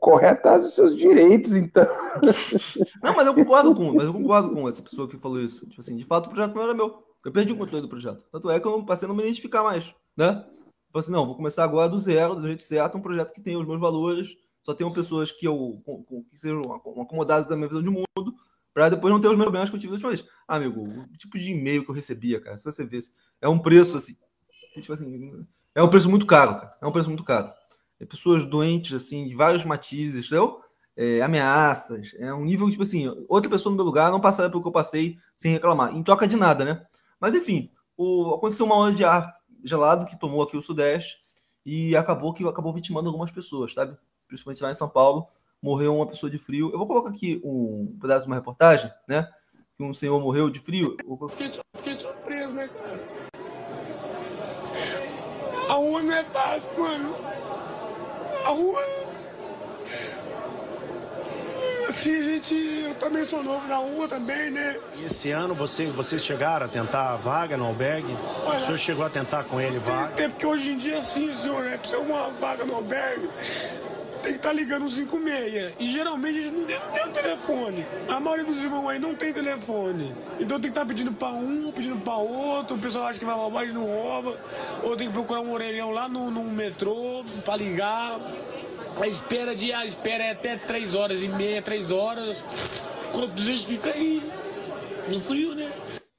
correr atrás dos seus direitos, então. Não, mas eu concordo com, mas eu concordo com essa pessoa que falou isso. Tipo assim, de fato o projeto não era meu. Eu perdi o controle do projeto. Tanto é que eu passei a não me identificar mais, né? Falei assim, não, vou começar agora do zero, do jeito certo, um projeto que tenha os meus valores, só tenham pessoas que eu que sejam acomodadas à minha visão de mundo, para depois não ter os mesmos problemas que eu tive da última vez. Ah, amigo, o tipo de e-mail que eu recebia, cara, se você vê, é um preço assim, tipo assim, é um preço muito caro, cara. É um preço muito caro. É pessoas doentes, assim, de vários matizes, entendeu? É, ameaças, é um nível, tipo assim, outra pessoa no meu lugar não passaria pelo que eu passei sem reclamar, em troca de nada, né? Mas enfim, o, aconteceu uma onda de ar gelado que tomou aqui o Sudeste e acabou que acabou vitimando algumas pessoas, sabe? Principalmente lá em São Paulo, morreu uma pessoa de frio. Eu vou colocar aqui um pedaço de uma reportagem, né? Que um senhor morreu de frio. Fiquei, fiquei surpreso, né, cara? A rua não é fácil, mano. A rua. Assim, gente, eu também sou novo na rua também, né? E esse ano você, vocês chegaram a tentar a vaga no albergue? Olha, o senhor chegou a tentar com ele vaga? É porque hoje em dia, sim, senhor, né? Precisa uma vaga no albergue tem que estar tá ligando 56. E geralmente a gente não tem, não tem um telefone. A maioria dos irmãos aí não tem telefone. Então tem que estar tá pedindo para um, pedindo para outro. O pessoal acha que vai roubar e não rouba. Ou tem que procurar um orelhão lá no, no metrô para ligar. A espera de a espera é até 3 horas e meia, 3 horas. Quando vezes fica aí no frio, né?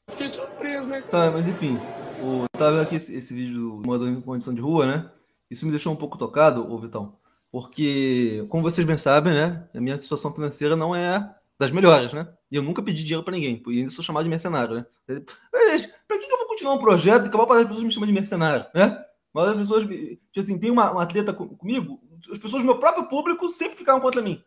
Fiquei surpreso, né? Tá, mas enfim, o, tava vendo aqui esse, esse vídeo do em condição de rua, né? Isso me deixou um pouco tocado, ô Vitão porque, como vocês bem sabem, né, a minha situação financeira não é das melhores, né? E eu nunca pedi dinheiro para ninguém, e ainda sou chamado de mercenário, né? Mas, pra que, eu vou continuar um projeto que a maior parte das pessoas me chamam de mercenário, né? Mas as pessoas, tipo assim, tem uma, uma atleta comigo, as pessoas do meu próprio público sempre ficaram contra mim.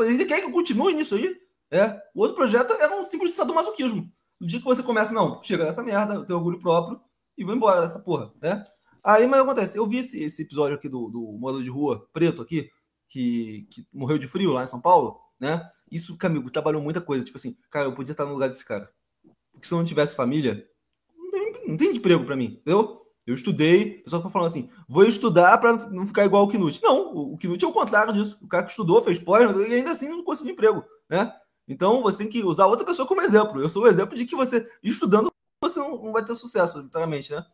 Ele quer que eu continue nisso aí? É. O outro projeto era um simples sadomasoquismo. No dia que você começa, não, chega nessa merda, eu tenho orgulho próprio e vou embora dessa porra, né? Aí, mas acontece, eu vi esse, esse episódio aqui do, do morador de rua preto aqui, que, que morreu de frio lá em São Paulo, né? Isso, amigo, trabalhou muita coisa. Tipo assim, cara, eu podia estar no lugar desse cara. Porque se eu não tivesse família, não tem, não tem emprego para mim, entendeu? Eu estudei, o pessoal tá falando assim, vou estudar para não ficar igual o Knut. Não, o, o Knut é o contrário disso. O cara que estudou, fez pós, ele ainda assim não conseguiu emprego, né? Então você tem que usar outra pessoa como exemplo. Eu sou o exemplo de que você, estudando, você não, não vai ter sucesso, literalmente, né?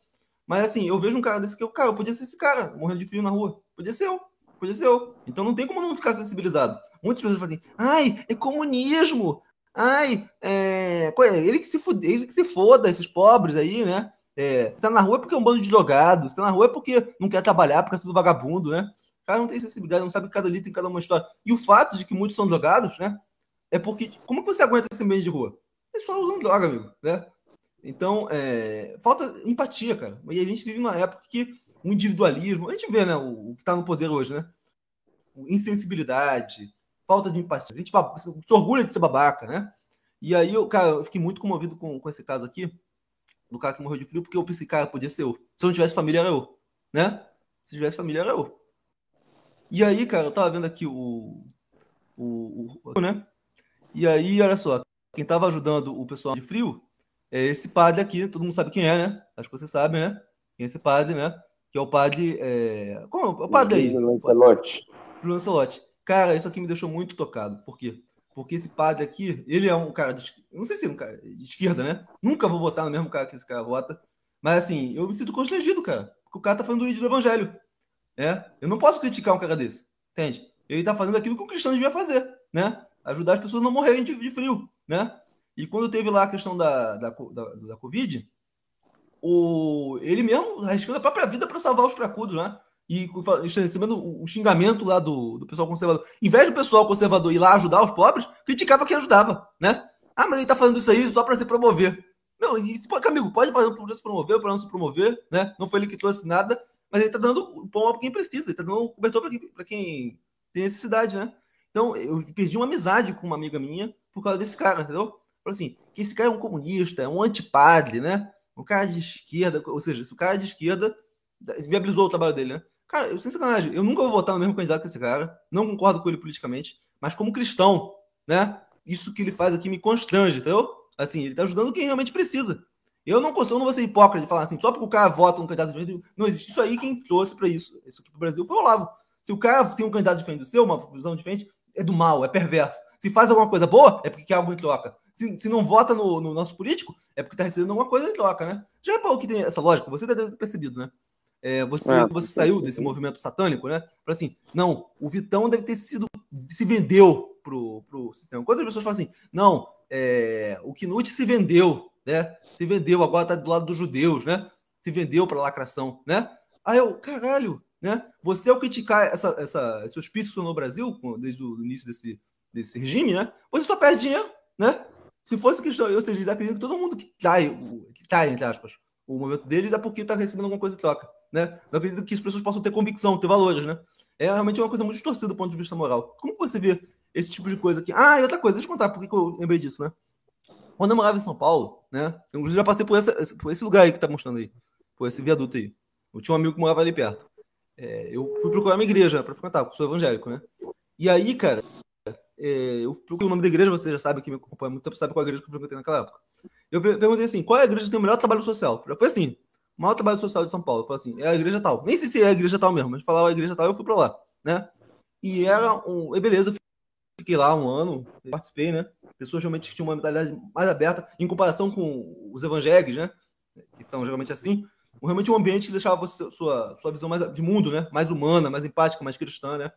Mas assim, eu vejo um cara desse que eu, cara, eu podia ser esse cara, morrendo de frio na rua. Podia ser eu. Podia ser eu. Então não tem como não ficar sensibilizado. Muitas pessoas falam assim, ai, é comunismo. Ai, é... ele que se fude... ele que se foda, esses pobres aí, né? É... Tá na rua é porque é um bando de drogados, tá na rua é porque não quer trabalhar, porque é tudo vagabundo, né? O cara não tem sensibilidade, não sabe que cada ali tem cada uma história. E o fato de que muitos são drogados, né? É porque. Como que você aguenta esse meio de rua? É só usando droga, amigo, né? Então, é, falta empatia, cara. E a gente vive numa época que o individualismo, a gente vê, né, o, o que está no poder hoje, né? Insensibilidade, falta de empatia. A gente se orgulha de ser babaca, né? E aí, eu, cara, eu fiquei muito comovido com, com esse caso aqui, do cara que morreu de frio, porque eu pensei, cara, podia ser eu. Se eu não tivesse família, era eu, né? Se tivesse família, era eu. E aí, cara, eu tava vendo aqui o. O. o né? E aí, olha só, quem tava ajudando o pessoal de frio é esse padre aqui, todo mundo sabe quem é, né? Acho que vocês sabem, né? Quem é esse padre, né? Que é o padre. É... Como é o padre aí? Lancelotti. Lancelotti. Cara, isso aqui me deixou muito tocado. Por quê? Porque esse padre aqui, ele é um cara de, não sei se é um cara de esquerda, né? Nunca vou votar no mesmo cara que esse cara vota. Mas assim, eu me sinto constrangido, cara. Porque o cara tá falando do ídolo do evangelho. É? Eu não posso criticar um cara desse. Entende? Ele tá fazendo aquilo que o cristão devia fazer, né? Ajudar as pessoas a não morrerem de, de frio, né? E quando teve lá a questão da, da, da, da Covid, o, ele mesmo arriscando a própria vida para salvar os cracudos, né? E recebendo o xingamento lá do, do pessoal conservador. Em vez do pessoal conservador ir lá ajudar os pobres, criticava quem ajudava, né? Ah, mas ele tá falando isso aí só para se promover. Não, e, amigo, pode fazer para se promover, para não se promover, né? Não foi ele que trouxe nada, mas ele tá dando o pão para quem precisa, ele tá dando cobertor para quem, quem tem necessidade, né? Então, eu perdi uma amizade com uma amiga minha por causa desse cara, entendeu? Falou assim, que esse cara é um comunista, é um antipadre, né? Um cara de esquerda, ou seja, se o cara é de esquerda viabilizou o trabalho dele, né? Cara, eu sem sacanagem, eu nunca vou votar no mesmo candidato que esse cara, não concordo com ele politicamente, mas como cristão, né? Isso que ele faz aqui me constrange, entendeu? Assim, ele tá ajudando quem realmente precisa. Eu não consigo, eu não vou ser hipócrita de falar assim, só porque o cara vota no candidato diferente, não existe isso aí, quem trouxe para isso, isso aqui pro Brasil foi o Olavo. Se o cara tem um candidato diferente do seu, uma visão diferente, é do mal, é perverso. Se faz alguma coisa boa, é porque quer algo em troca. Se, se não vota no, no, nosso político, é porque está recebendo alguma coisa em troca, né? Já é para o que tem essa lógica, você deve ter percebido, né? É, você, é. você saiu desse movimento satânico, né? Para assim, não, o Vitão deve ter sido. se vendeu pro, pro sistema. Quantas pessoas falam assim, não, é, o Knut se vendeu, né? Se vendeu, agora tá do lado dos judeus, né? Se vendeu para lacração, né? Aí eu, caralho, né? Você, ao criticar essa, essa, esse hospício no Brasil, desde o início desse, desse regime, né? Você só perde dinheiro, né? Se fosse questão, ou seja, eles acreditam que todo mundo que trai, que trai, entre aspas, o momento deles é porque está recebendo alguma coisa em troca, né? Não acredito que as pessoas possam ter convicção, ter valores, né? É realmente uma coisa muito distorcida do ponto de vista moral. Como você vê esse tipo de coisa aqui? Ah, e outra coisa, deixa eu contar por que eu lembrei disso, né? Quando eu morava em São Paulo, né? Eu já passei por, essa, por esse lugar aí que tá mostrando aí, por esse viaduto aí. Eu tinha um amigo que morava ali perto. É, eu fui procurar uma igreja para frequentar, porque sou evangélico, né? E aí, cara, é, eu procurei o nome da igreja, você já sabe que me acompanha muito tempo, sabe qual é a igreja que eu frequentei naquela época. Eu perguntei assim, qual é a igreja que tem o melhor trabalho social? Já foi assim, maior trabalho social de São Paulo. Falei assim, é a igreja tal. Nem sei se é a igreja tal mesmo, mas falava a igreja tal, eu fui pra lá, né? E era um. E beleza, fiquei lá um ano, participei, né? Pessoas realmente tinham uma mentalidade mais aberta, em comparação com os evangélicos, né? Que são geralmente assim. Realmente um ambiente que deixava você, sua, sua visão mais de mundo, né? Mais humana, mais empática, mais cristã, né?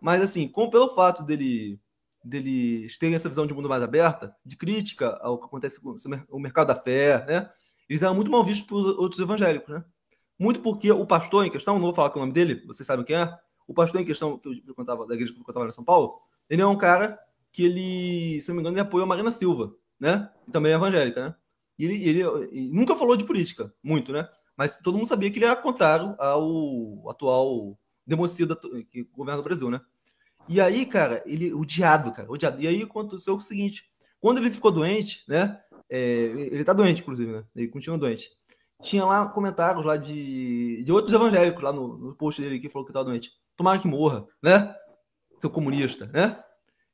Mas assim, com, pelo fato dele deles terem essa visão de mundo mais aberta, de crítica ao que acontece com o mercado da fé, né? Eles eram muito mal vistos por outros evangélicos, né? Muito porque o pastor em questão, não vou falar com o nome dele, vocês sabem quem é, o pastor em questão que eu contava da igreja que eu contava em São Paulo, ele é um cara que ele, se não me engano, ele apoia a Marina Silva, né? E também é evangélica, né? E ele, ele, ele, nunca falou de política, muito, né? Mas todo mundo sabia que ele era contrário ao atual democida que governa o Brasil, né? E aí, cara, ele odiado, cara, odiado. E aí aconteceu o seguinte: quando ele ficou doente, né? É, ele tá doente, inclusive, né? Ele continua doente. Tinha lá comentários lá de, de outros evangélicos lá no, no post dele que falou que tá doente. Tomara que morra, né? Seu comunista, né?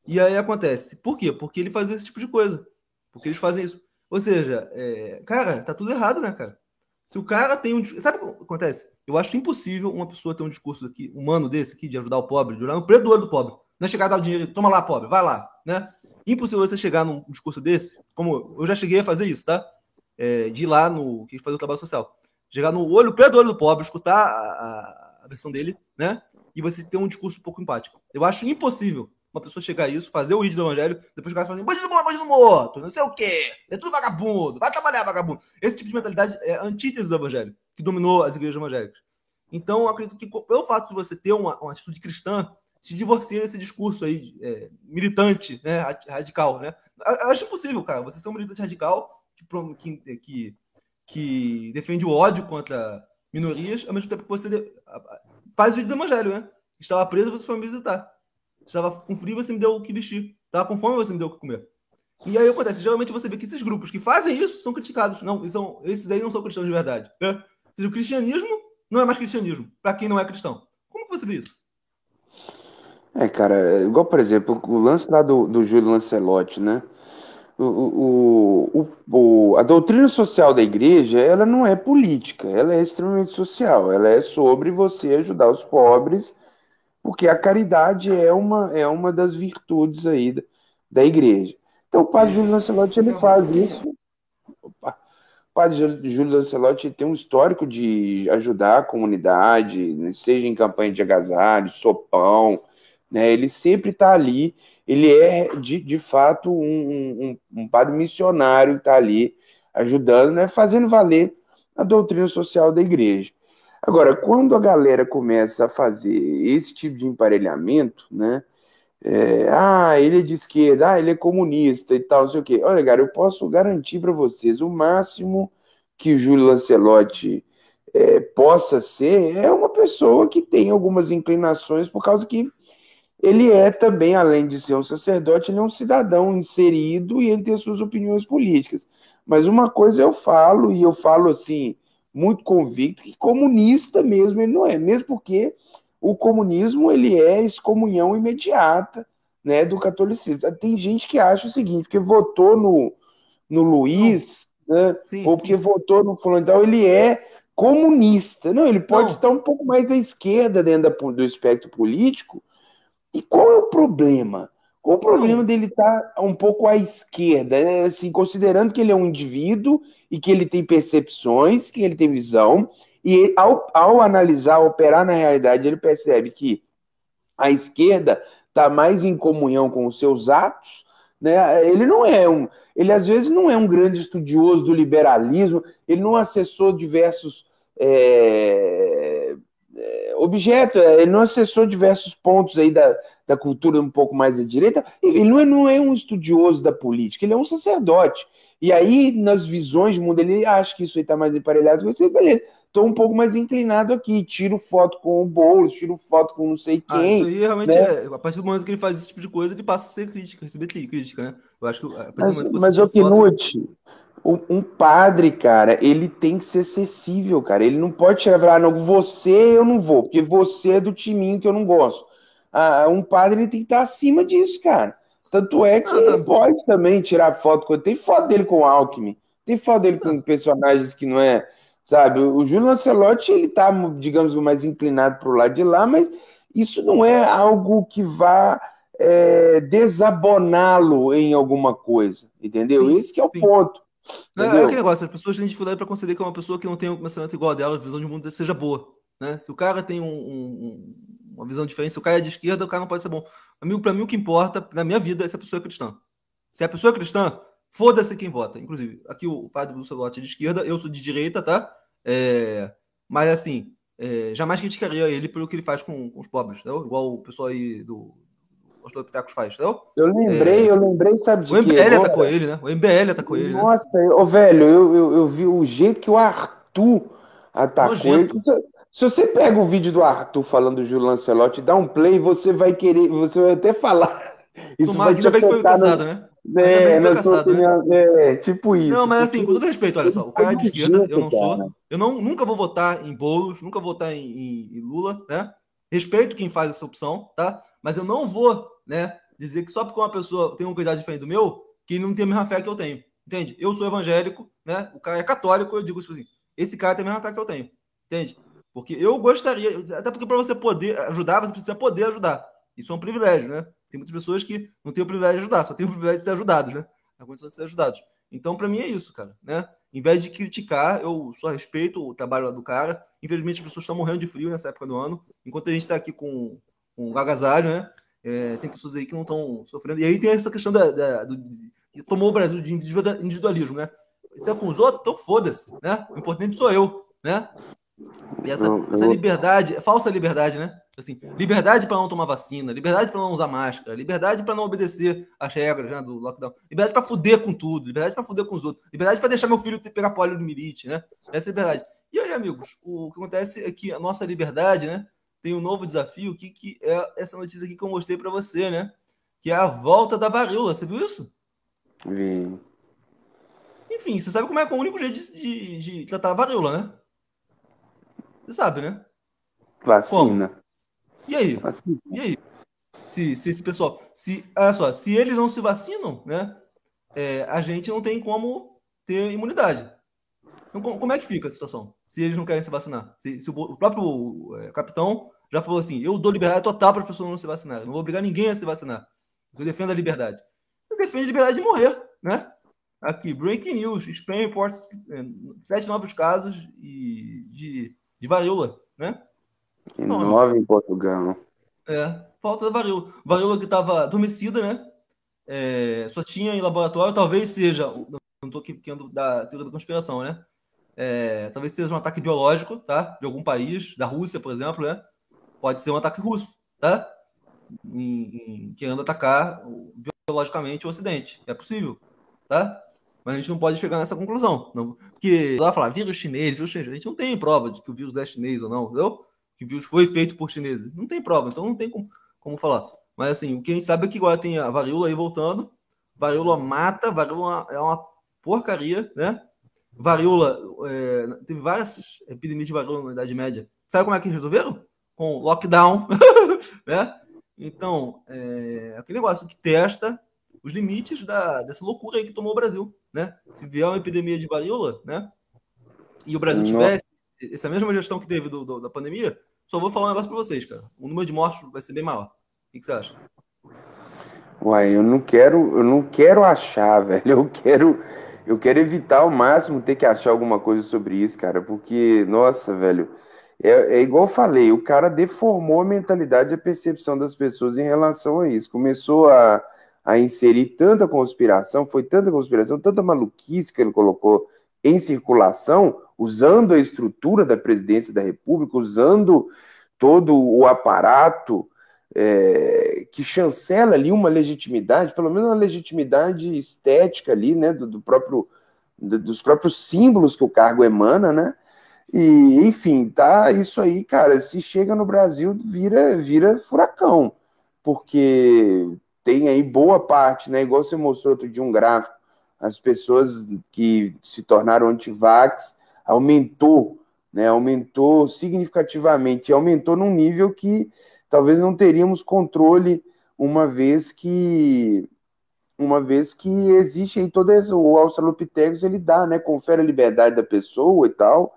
E aí acontece. Por quê? Porque ele faz esse tipo de coisa. Porque eles fazem isso. Ou seja, é, cara, tá tudo errado, né, cara? Se o cara tem um. Sabe o que acontece? Eu acho impossível uma pessoa ter um discurso aqui, humano desse aqui, de ajudar o pobre, de olhar no olho do pobre. Não é chegar a dar o dinheiro, toma lá, pobre, vai lá, né? Impossível você chegar num discurso desse, como eu já cheguei a fazer isso, tá? É, de ir lá no. que fazer o trabalho social. Chegar no olho, preto do olho do pobre, escutar a, a, versão dele, né? E você ter um discurso um pouco empático. Eu acho impossível uma pessoa chegar a isso, fazer o vídeo do evangelho, depois chegar e falar assim, bandido morto, bandido morto, não sei o quê, é tudo vagabundo, vai trabalhar, vagabundo. Esse tipo de mentalidade é antítese do evangelho, que dominou as igrejas evangélicas. Então, eu acredito que pelo fato de você ter uma, uma atitude cristã, se divorcia desse discurso aí é, militante, né, radical, né? Eu acho impossível, cara, você ser um militante radical que, que, que, defende o ódio contra minorias, ao mesmo tempo que você faz o vídeo do evangelho, né? Estava preso, você foi me visitar. Estava com frio, você me deu o que vestir. Estava com fome, você me deu o que comer. E aí acontece, geralmente você vê que esses grupos que fazem isso são criticados. Não, são, esses aí não são cristãos de verdade. Né? O cristianismo não é mais cristianismo, para quem não é cristão. Como que você vê isso? É, cara, é igual, por exemplo, o lance lá do, do Júlio Lancelotti, né? O, o, o, a doutrina social da igreja, ela não é política, ela é extremamente social, ela é sobre você ajudar os pobres porque a caridade é uma, é uma das virtudes aí da, da igreja. Então o padre Júlio Lancelotti ele faz isso. Opa. O padre Júlio Lancelotti tem um histórico de ajudar a comunidade, seja em campanha de agasalho, sopão, né? Ele sempre está ali. Ele é de, de fato um, um, um padre missionário que está ali ajudando, né? Fazendo valer a doutrina social da igreja. Agora, quando a galera começa a fazer esse tipo de emparelhamento, né? É, ah, ele é de esquerda, ah, ele é comunista e tal, não sei o quê. Olha, cara, eu posso garantir para vocês, o máximo que o Júlio Lancelotti é, possa ser é uma pessoa que tem algumas inclinações, por causa que ele é também, além de ser um sacerdote, ele é um cidadão inserido e ele tem suas opiniões políticas. Mas uma coisa eu falo, e eu falo assim, muito convicto, que comunista mesmo ele não é, mesmo porque o comunismo ele é excomunhão imediata né, do catolicismo. Tem gente que acha o seguinte, porque votou no, no Luiz, né, sim, ou porque sim. votou no fulano, então ele é comunista. Não, ele pode não. estar um pouco mais à esquerda dentro do espectro político. E qual é o problema? Qual o problema dele estar um pouco à esquerda, né? assim, considerando que ele é um indivíduo e que ele tem percepções, que ele tem visão, e ao, ao analisar, operar na realidade, ele percebe que a esquerda está mais em comunhão com os seus atos, né? Ele não é um, ele às vezes não é um grande estudioso do liberalismo, ele não acessou diversos é, é, objetos, ele não acessou diversos pontos aí da, da cultura um pouco mais à direita, ele não é, não é um estudioso da política, ele é um sacerdote. E aí, nas visões do mundo, ele acha que isso aí está mais emparelhado com você, beleza estou um pouco mais inclinado aqui, tiro foto com o Boulos, tiro foto com não sei quem. Ah, isso aí realmente né? é. A partir do momento que ele faz esse tipo de coisa, ele passa a ser crítica, receber crítica, né? Eu acho que mas, que Mas, o Knut, foto... um padre, cara, ele tem que ser acessível, cara. Ele não pode chegar e falar, não, você eu não vou, porque você é do timinho que eu não gosto. Ah, um padre ele tem que estar acima disso, cara. Tanto é que ele pode também tirar foto. Tem foto dele com o Alckmin, tem foto dele com personagens que não é sabe? O Júlio Lancelotti, ele tá, digamos, mais inclinado para o lado de lá, mas isso não é algo que vá é, desaboná-lo em alguma coisa, entendeu? Sim, Esse é o sim. ponto. É, é aquele negócio, as pessoas têm dificuldade para conceder que uma pessoa que não tem um pensamento igual a dela, a visão de mundo seja boa. Né? Se o cara tem um, um, uma visão diferente, se o cara é de esquerda, o cara não pode ser bom. Para mim, o que importa na minha vida é se a pessoa é cristã. Se a pessoa é cristã, Foda-se quem vota. Inclusive, aqui o padre Bucelotti é de esquerda, eu sou de direita, tá? É, mas assim, é, jamais criticaria ele pelo que ele faz com, com os pobres, entendeu? igual o pessoal aí do Ostalopitecos faz, entendeu? Eu lembrei, é, eu lembrei, sabe de O MBL atacou ele, né? O MBL atacou ele. Né? Nossa, né? ô, velho, eu, eu, eu, vi o jeito que o Arthur atacou ele. Se você pega o vídeo do Arthur falando do Gil Lancelotti, dá um play, você vai querer, você vai até falar. Isso Tomara, vai te afetar que foi caçado, no... né? É, na sua opinião, né? é, tipo isso. Não, mas assim, com todo respeito, olha só, o cara é de esquerda, eu não sou. Eu não, nunca vou votar em Boulos, nunca vou votar em, em, em, Lula, né? Respeito quem faz essa opção, tá? Mas eu não vou, né, dizer que só porque uma pessoa tem um cuidado diferente do meu, que não tem a mesma fé que eu tenho. Entende? Eu sou evangélico, né? O cara é católico, eu digo assim, esse cara tem a mesma fé que eu tenho. Entende? Porque eu gostaria, até porque para você poder ajudar, você precisa poder ajudar. Isso é um privilégio, né? Tem muitas pessoas que não têm o privilégio de ajudar, só tem o privilégio de ser ajudados, né? A condição de ser ajudados. Então, para mim, é isso, cara, né? Em vez de criticar, eu só respeito o trabalho do cara. Infelizmente, as pessoas estão morrendo de frio nessa época do ano. Enquanto a gente está aqui com, com o agasalho, né? É, tem pessoas aí que não estão sofrendo. E aí tem essa questão da, da do, tomou o Brasil de individualismo, né? Se é com os outros, então foda-se, né? O importante sou eu, né? E essa, essa liberdade, falsa liberdade, né? Assim, liberdade para não tomar vacina, liberdade para não usar máscara, liberdade para não obedecer às regras né, do lockdown, liberdade para fuder com tudo, liberdade para fuder com os outros, liberdade para deixar meu filho pegar poliomielite, né? Essa é a liberdade. E aí, amigos, o que acontece é que a nossa liberdade, né, tem um novo desafio, que, que é essa notícia aqui que eu mostrei para você, né? Que é a volta da varíola. Você viu isso? Vi. Enfim, você sabe como é, que é o único jeito de, de, de tratar a varíola, né? Você sabe, né? Vacina. Como? E aí? Vacina. E aí? Se, se esse pessoal. Se, olha só, se eles não se vacinam, né? É, a gente não tem como ter imunidade. Então, como é que fica a situação? Se eles não querem se vacinar? Se, se o, próprio é, capitão já falou assim: eu dou liberdade total para as pessoas não se vacinarem. Não vou obrigar ninguém a se vacinar. Eu defendo a liberdade. Eu defendo a liberdade de morrer, né? Aqui, breaking news: Spain reporta é, sete novos casos de, de varíola, né? E nove em Portugal. É, falta da varíola. Varíola que estava adormecida, né? É, só tinha em laboratório, talvez seja. Não estou querendo da teoria da conspiração, né? É, talvez seja um ataque biológico, tá? De algum país, da Rússia, por exemplo, né? Pode ser um ataque russo, tá? Em, em, atacar biologicamente o Ocidente. É possível, tá? Mas a gente não pode chegar nessa conclusão. Não, porque lá falar vírus chinês, vírus chinês, a gente não tem prova de que o vírus é chinês ou não, entendeu? Que o vírus foi feito por chineses. Não tem prova, então não tem como, como falar. Mas assim, o que a gente sabe é que agora tem a varíola aí voltando. Varíola mata, varíola é uma porcaria, né? Varíola, é, teve várias epidemias de varíola na Idade Média. Sabe como é que resolveram? Com lockdown, né? Então, é aquele negócio que testa os limites da, dessa loucura aí que tomou o Brasil, né? Se vier uma epidemia de varíola, né? E o Brasil tivesse essa mesma gestão que teve do, do, da pandemia, só vou falar um negócio para vocês, cara. O número de mortos vai ser bem maior. O que, que você acha? Uai, eu não quero, eu não quero achar, velho. Eu quero, eu quero evitar ao máximo ter que achar alguma coisa sobre isso, cara, porque, nossa, velho, é, é igual eu falei, o cara deformou a mentalidade e a percepção das pessoas em relação a isso. Começou a a inserir tanta conspiração, foi tanta conspiração, tanta maluquice que ele colocou em circulação, usando a estrutura da presidência da República, usando todo o aparato é, que chancela ali uma legitimidade, pelo menos uma legitimidade estética ali, né, do, do próprio do, dos próprios símbolos que o cargo emana, né? E enfim, tá isso aí, cara. Se chega no Brasil, vira vira furacão, porque tem aí boa parte, né? Igual você mostrou outro de um gráfico, as pessoas que se tornaram antivax aumentou, né? Aumentou significativamente, aumentou num nível que talvez não teríamos controle uma vez que uma vez que existe aí todo esse, o Australopithecus ele dá, né? Confere a liberdade da pessoa e tal.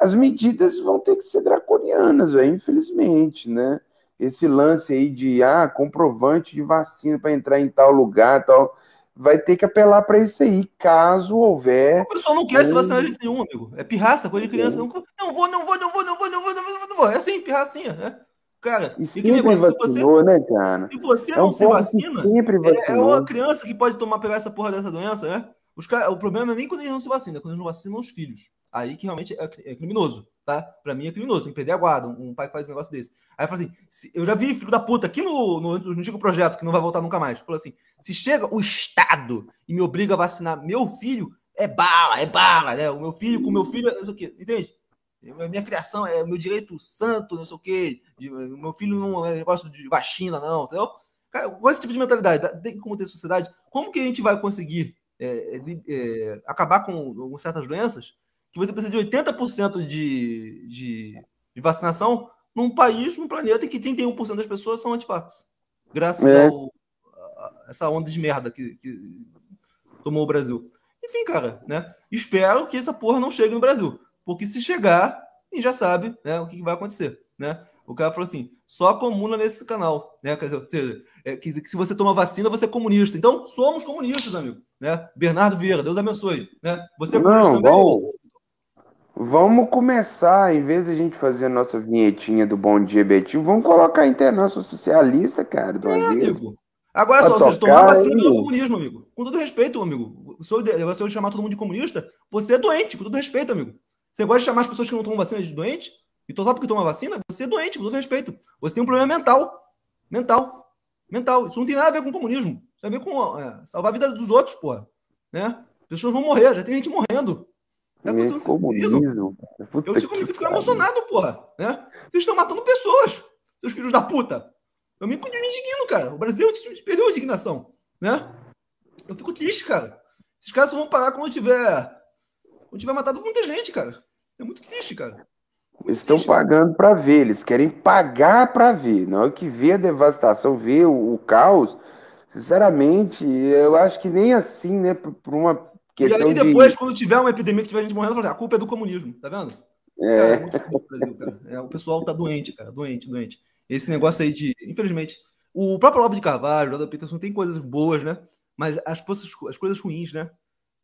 As medidas vão ter que ser draconianas, véio, infelizmente, né? esse lance aí de ah, comprovante de vacina para entrar em tal lugar, tal, vai ter que apelar para isso aí, caso houver. O pessoal não quer um... se vacinar de nenhum, amigo. É pirraça, coisa de criança. Não, não vou, não vou, não vou, não vou, não vou, não vou, não vou. É assim, pirracinha, né? Cara, e, e sempre negócio, vacinou, você, né, cara? Se você é não um se vacina, é, é uma criança que pode tomar pegar essa porra dessa doença, né? Os cara, o problema não é nem quando eles não se vacinam, é quando eles não vacinam os filhos. Aí que realmente é, é criminoso tá? Pra mim é criminoso, tem que perder a guarda, um, um pai que faz um negócio desse. Aí eu falo assim, se, eu já vi filho da puta aqui no, no, no antigo projeto, que não vai voltar nunca mais. Falou assim, se chega o Estado e me obriga a vacinar meu filho, é bala, é bala, né? O meu filho com o meu filho, não sei o quê, entende? Minha criação é meu direito santo, não sei o quê. Meu filho não é negócio de vacina, não, entendeu? Cara, com esse tipo de mentalidade, tem como ter sociedade, como que a gente vai conseguir é, é, acabar com, com certas doenças que você precisa de 80% de, de, de vacinação num país, num planeta que 31% das pessoas são antivax. Graças é. ao, a essa onda de merda que, que, tomou o Brasil. Enfim, cara, né? Espero que essa porra não chegue no Brasil. Porque se chegar, a gente já sabe né, o que, vai acontecer. Né? O cara falou assim: só comuna nesse canal. Né? Quer dizer, ou seja, é, que, se você toma vacina, você é comunista. Então, somos comunistas, amigo. Né? Bernardo Vieira, Deus abençoe. Né? Você é comunista não? Bom, Vamos começar, em vez de a gente fazer a nossa vinhetinha do Bom Dia Betinho, vamos colocar a Internacional Socialista, cara, do é, amigo. Agora só, você tomar vacina do comunismo, amigo. Com todo respeito, amigo. Se eu, se eu chamar todo mundo de comunista, você é doente, com todo respeito, amigo. Você gosta de chamar as pessoas que não tomam vacina de doente? E só porque toma vacina, você é doente, com todo respeito. Você tem um problema mental. Mental. Mental. Isso não tem nada a ver com comunismo. Tem a ver com é, salvar a vida dos outros, porra. Né? As pessoas vão morrer, já tem gente morrendo. É comunismo. Eu fico, fico emocionado, porra. Né? Vocês estão matando pessoas, seus filhos da puta. Eu me, me indigno, cara. O brasileiro perdeu a indignação. Né? Eu fico triste, cara. Esses caras só vão parar quando tiver. Tiver matado muita gente, cara. É muito triste, cara. Eles estão pagando para ver, eles querem pagar para ver. Na hora que vê a devastação, vê o, o, caos, sinceramente, eu acho que nem assim, né, por uma e aí depois, de... quando tiver uma epidemia que tiver gente morrendo, a culpa é do comunismo, tá vendo? É. Cara, é muito Brasil, cara. É, o pessoal tá doente, cara. Doente, doente. Esse negócio aí de. Infelizmente, o próprio Lobby de Carvalho, o Jordan Peterson tem coisas boas, né? Mas as, as coisas ruins, né?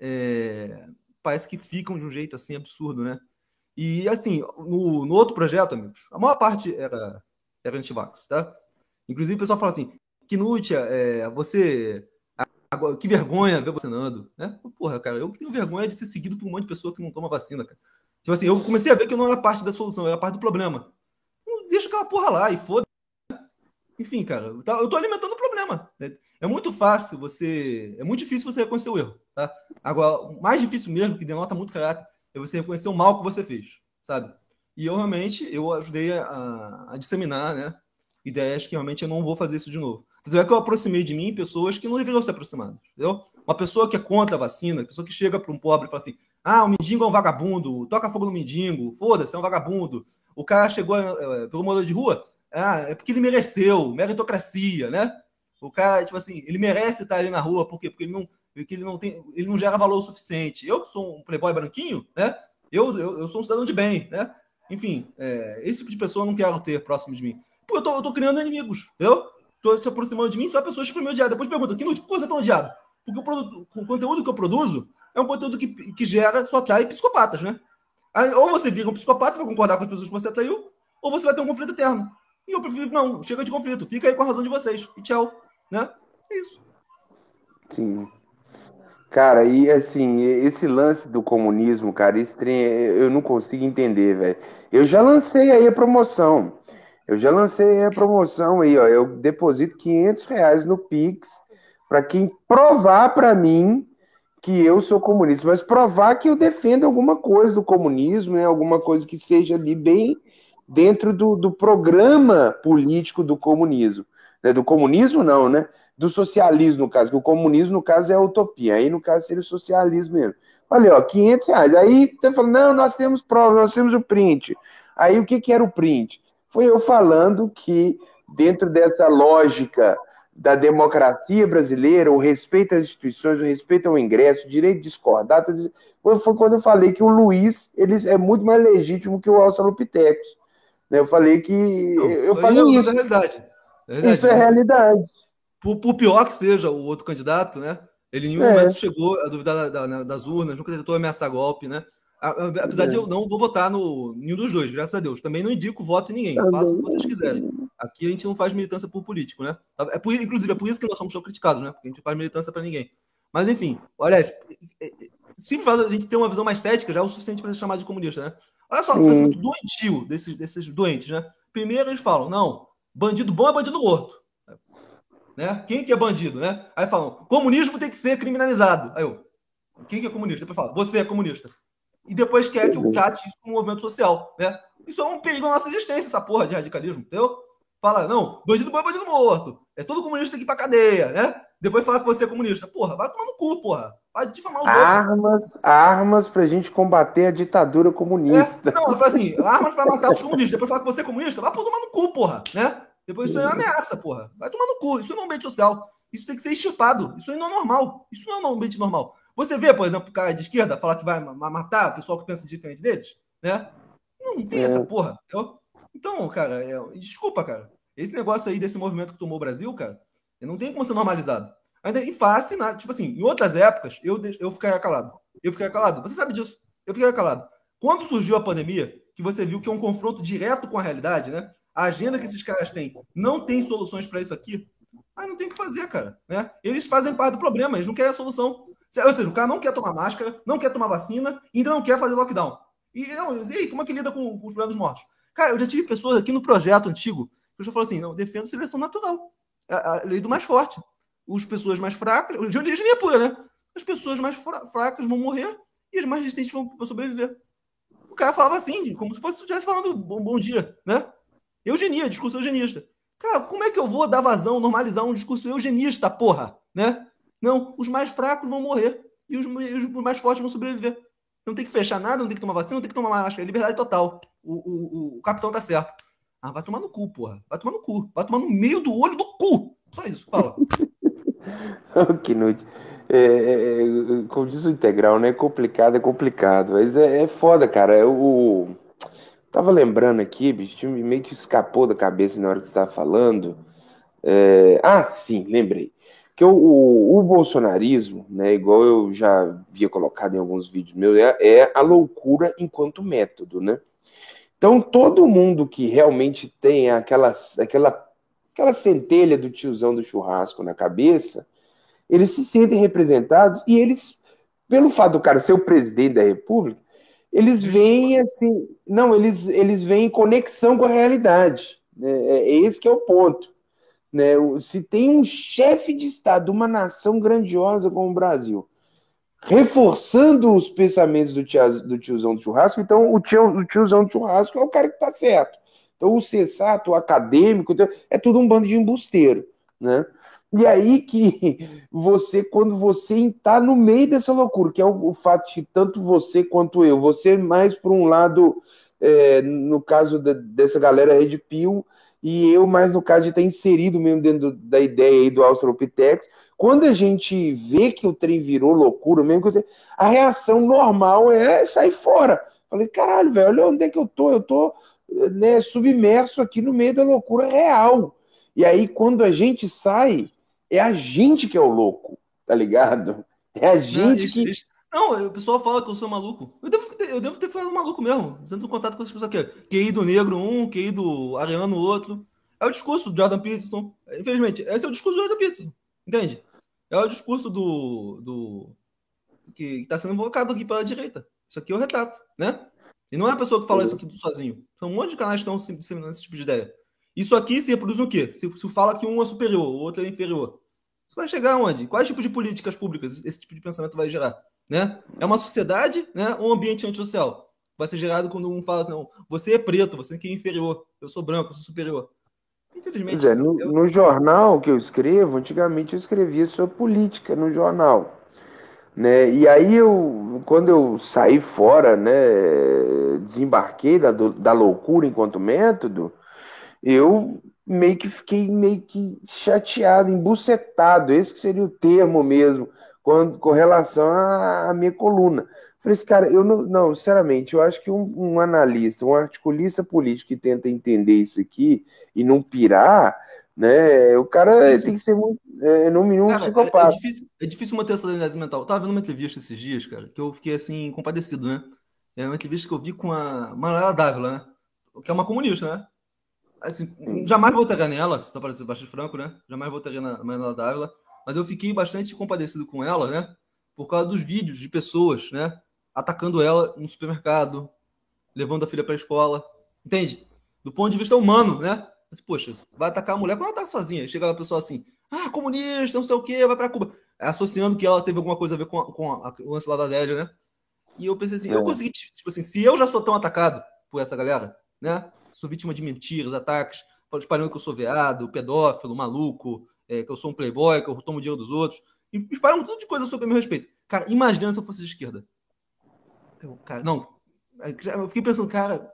É, parece que ficam de um jeito assim absurdo, né? E assim, no, no outro projeto, amigos, a maior parte era, era antivax, tá? Inclusive o pessoal fala assim, Knut, é, você. Agora, que vergonha ver você andando, né? Porra, cara, eu tenho vergonha de ser seguido por um monte de pessoa que não toma vacina, cara. Tipo assim, eu comecei a ver que eu não era parte da solução, eu era parte do problema. deixa aquela porra lá e foda. Enfim, cara, eu tô alimentando o problema. Né? É muito fácil você. É muito difícil você reconhecer o erro. Tá? Agora, o mais difícil mesmo, que denota muito caráter, é você reconhecer o mal que você fez, sabe? E eu realmente eu ajudei a, a disseminar, né? Ideias que realmente eu não vou fazer isso de novo. Tanto é que eu aproximei de mim pessoas que não deveriam se aproximar, entendeu? Uma pessoa que é contra a vacina, pessoa que chega para um pobre e fala assim: ah, o mendigo é um vagabundo, toca fogo no mendigo, foda-se, é um vagabundo. O cara chegou é, pelo morador de rua, ah, é porque ele mereceu, meritocracia, né? O cara, tipo assim, ele merece estar ali na rua, por quê? Porque ele não, porque ele não tem, ele não gera valor suficiente. Eu que sou um playboy branquinho, né? Eu, eu, eu sou um cidadão de bem, né? Enfim, é, esse tipo de pessoa eu não quero ter próximo de mim. Pô, eu tô, eu tô criando inimigos, entendeu? Tô se aproximando de mim, só pessoas que me odiar. Depois pergunta, que você é tão odiado? Porque o, produto, o, conteúdo que eu produzo é um conteúdo que, que gera, só atrai psicopatas, né? Aí, ou você vira um psicopata, vai concordar com as pessoas que você atraiu, ou você vai ter um conflito eterno. E eu prefiro, não, chega de conflito, fica aí com a razão de vocês. E tchau. Né? É isso. Sim. Cara, e assim, esse lance do comunismo, cara, esse trem, eu não consigo entender, velho. Eu já lancei aí a promoção. Eu já lancei a promoção aí, ó. Eu deposito 500 reais no Pix para quem provar para mim que eu sou comunista, mas provar que eu defendo alguma coisa do comunismo, né? Alguma coisa que seja ali bem dentro do, do programa político do comunismo. Né? Do comunismo, não, né? Do socialismo, no caso, que o comunismo, no caso, é a utopia. Aí, no caso, seria o socialismo mesmo. Olha, ó, 500 reais. Aí você fala, não, nós temos prova, nós temos o print. Aí o que, que era o print? Foi eu falando que, dentro dessa lógica da democracia brasileira, o respeito às instituições, o respeito ao ingresso, o direito de discordar, tudo isso, foi quando eu falei que o Luiz ele é muito mais legítimo que o Australopithecus. Né? Eu falei que. Não, eu falei é isso. Realidade. É realidade. Isso é realidade. Por, por, pior que seja o outro candidato, né? Ele em nenhum é. momento chegou a duvidar da, da, das urnas, nunca tentou ameaçar golpe, né? Apesar é. de eu não vou votar no nenhum dos dois, graças a Deus. Também não indico voto em ninguém. Faça o que vocês quiserem. Aqui a gente não faz militância por político, né? É por, inclusive, é por isso que nós somos tão criticados, né? Porque a gente não faz militância para ninguém. Mas, enfim, olha, sempre a gente ter uma visão mais cética já é o suficiente para ser chamado de comunista, né? Olha só, o pensamento doentio desses, desses doentes, né? Primeiro eles falam, não, bandido bom é bandido morto. Né? Quem que é bandido, né? Aí falam, comunismo tem que ser criminalizado. Aí eu, quem que é comunista? Depois fala, você é comunista. E depois quer que o trate isso como um movimento social, né? Isso é um perigo na nossa existência, essa porra de radicalismo, entendeu? Fala, não, bandido bom é bandido morto. É todo comunista tem que ir pra cadeia, né? Depois fala que você é comunista. Porra, vai tomar no cu, porra. Vai difamar o Armas, armas pra gente combater a ditadura comunista. É, não, eu falo assim, armas pra matar os comunistas. Depois fala que você é comunista, vai tomar no cu, porra, né? Depois isso é uma ameaça, porra. Vai tomar no cu. Isso não é um ambiente social. Isso tem que ser extirpado. Isso aí não é normal. Isso não é um ambiente normal. Você vê, por exemplo, o cara de esquerda falar que vai matar o pessoal que pensa diferente deles, né? Não tem é. essa porra, entendeu? Então, cara, é... desculpa, cara. Esse negócio aí desse movimento que tomou o Brasil, cara, não tem como ser normalizado. Ainda em face, na, tipo assim, em outras épocas, eu, eu ficaria calado. Eu ficaria calado. Você sabe disso. Eu ficaria calado. Quando surgiu a pandemia, que você viu que é um confronto direto com a realidade, né? A agenda que esses caras têm não tem soluções para isso aqui. Aí não tem o que fazer, cara. Né? Eles fazem parte do problema, eles não querem a solução. Ou seja, o cara não quer tomar máscara, não quer tomar vacina, ainda não quer fazer lockdown. E, não, e aí, como é que lida com, com os problemas mortos? Cara, eu já tive pessoas aqui no projeto antigo que já falaram assim: não, defendo seleção natural. A, lei do mais forte. As pessoas mais fracas, de origem pura, né? As pessoas mais fracas vão morrer e as mais resistentes vão sobreviver. O cara falava assim, como se fosse estivesse falando bom, bom dia, né? Eugenia, discurso eugenista. Cara, como é que eu vou dar vazão, normalizar um discurso eugenista, porra? Né? Não, os mais fracos vão morrer e os, os mais fortes vão sobreviver. Não tem que fechar nada, não tem que tomar vacina, não tem que tomar máscara. É liberdade total. O, o, o, o capitão tá certo. Ah, vai tomar no cu, porra. Vai tomar no cu. Vai tomar no meio do olho do cu. Só isso, fala. que noite. É, é, é, como diz o integral, né? Complicado é complicado. Mas é, é foda, cara. O, Tava lembrando aqui, bicho, meio que escapou da cabeça na hora que você estava falando. É... Ah, sim, lembrei. Que o, o, o, bolsonarismo, né, igual eu já havia colocado em alguns vídeos meus, é, é a loucura enquanto método, né? Então, todo mundo que realmente tem aquela, aquela, aquela centelha do tiozão do churrasco na cabeça, eles se sentem representados e eles, pelo fato do cara ser o presidente da república, eles veem assim, não, eles, eles veem conexão com a realidade. Né? É, é esse que é o ponto. Né? Se tem um chefe de Estado de uma nação grandiosa como o Brasil, reforçando os pensamentos do, tia, do tiozão do churrasco, então o, tio, o tiozão do churrasco é o cara que está certo. Então o sensato, o acadêmico, então, é tudo um bando de embusteiro. Né? E aí que você, quando você está no meio dessa loucura, que é o, o, fato de tanto você quanto eu, você mais por um lado, é, no caso de, dessa galera Red Pill, e eu mais no caso de estar inserido mesmo dentro da ideia aí do Australopithecus, quando a gente vê que o trem virou loucura mesmo, a reação normal é sair fora. Falei, caralho, velho, olha onde é que eu tô, eu tô né, submerso aqui no meio da loucura real. E aí, quando a gente sai, é a gente que é o louco, tá ligado? É a gente não, isso, que. Isso. Não, o pessoal fala que eu sou maluco. Eu devo eu devo ter falado maluco mesmo. Sendo contato com essas pessoas aqui. QI do negro um, QI do ariano outro. É o discurso do Jordan Peterson. Infelizmente, esse é o discurso do Jordan Peterson. Entende? É o discurso do. do que está sendo invocado aqui pela direita. Isso aqui é o retrato, né? E não é a pessoa que fala isso aqui sozinho. São um monte de canais que estão disseminando esse tipo de ideia. Isso aqui se reproduz o quê? Se, se fala que um é superior, o outro é inferior. Isso vai chegar aonde? Quais tipos de políticas públicas esse tipo de pensamento vai gerar? Né? É uma sociedade, né? um ambiente antissocial. Vai ser gerado quando um fala assim, você é preto, você é inferior, eu sou branco, eu sou superior. Infelizmente. É, no, eu... no, jornal que eu escrevo, antigamente eu escrevia sobre política no jornal. Né? E aí eu, quando eu saí fora, né, desembarquei da, da loucura enquanto método, eu meio que fiquei meio que chateado, embucetado, esse que seria o termo mesmo, com, com relação à, minha coluna. Falei assim, cara, eu não, não, sinceramente, eu acho que um, um, analista, um articulista político que tenta entender isso aqui e não pirar, né, o cara tem que ser muito, é, no mínimo, cara, psicopata. É, é, difícil, é difícil manter essa sanidade mental. Eu tava vendo uma entrevista esses dias, cara, que eu fiquei, assim, compadecido, né? É uma entrevista que eu vi com a Manuela Dávila, né? Que é uma comunista, né? assim, jamais votaria nela, só para ser bastante franco, né? Jamais votaria na Manuela Dávila, mas eu fiquei bastante compadecido com ela, né? Por causa dos vídeos de pessoas, né? Atacando ela no supermercado, levando a filha para a escola, entende? Do ponto de vista humano, né? Poxa, vai atacar a mulher quando ela tá sozinha. Chega a pessoa assim, ah, comunista, não sei o quê, vai para Cuba. Associando que ela teve alguma coisa a ver com, a, com a, o lance lá da Adélia, né? E eu pensei assim, é. eu consegui, tipo assim, se eu já sou tão atacado por essa galera, né? sou vítima de mentiras, ataques, espalhando que eu sou veado, pedófilo, maluco, é, que eu sou um playboy, que eu tomo dinheiro dos outros. E espalham um tudo de coisa sobre o meu respeito. Cara, imagina se eu fosse de esquerda. Eu, cara, não. Eu fiquei pensando, cara,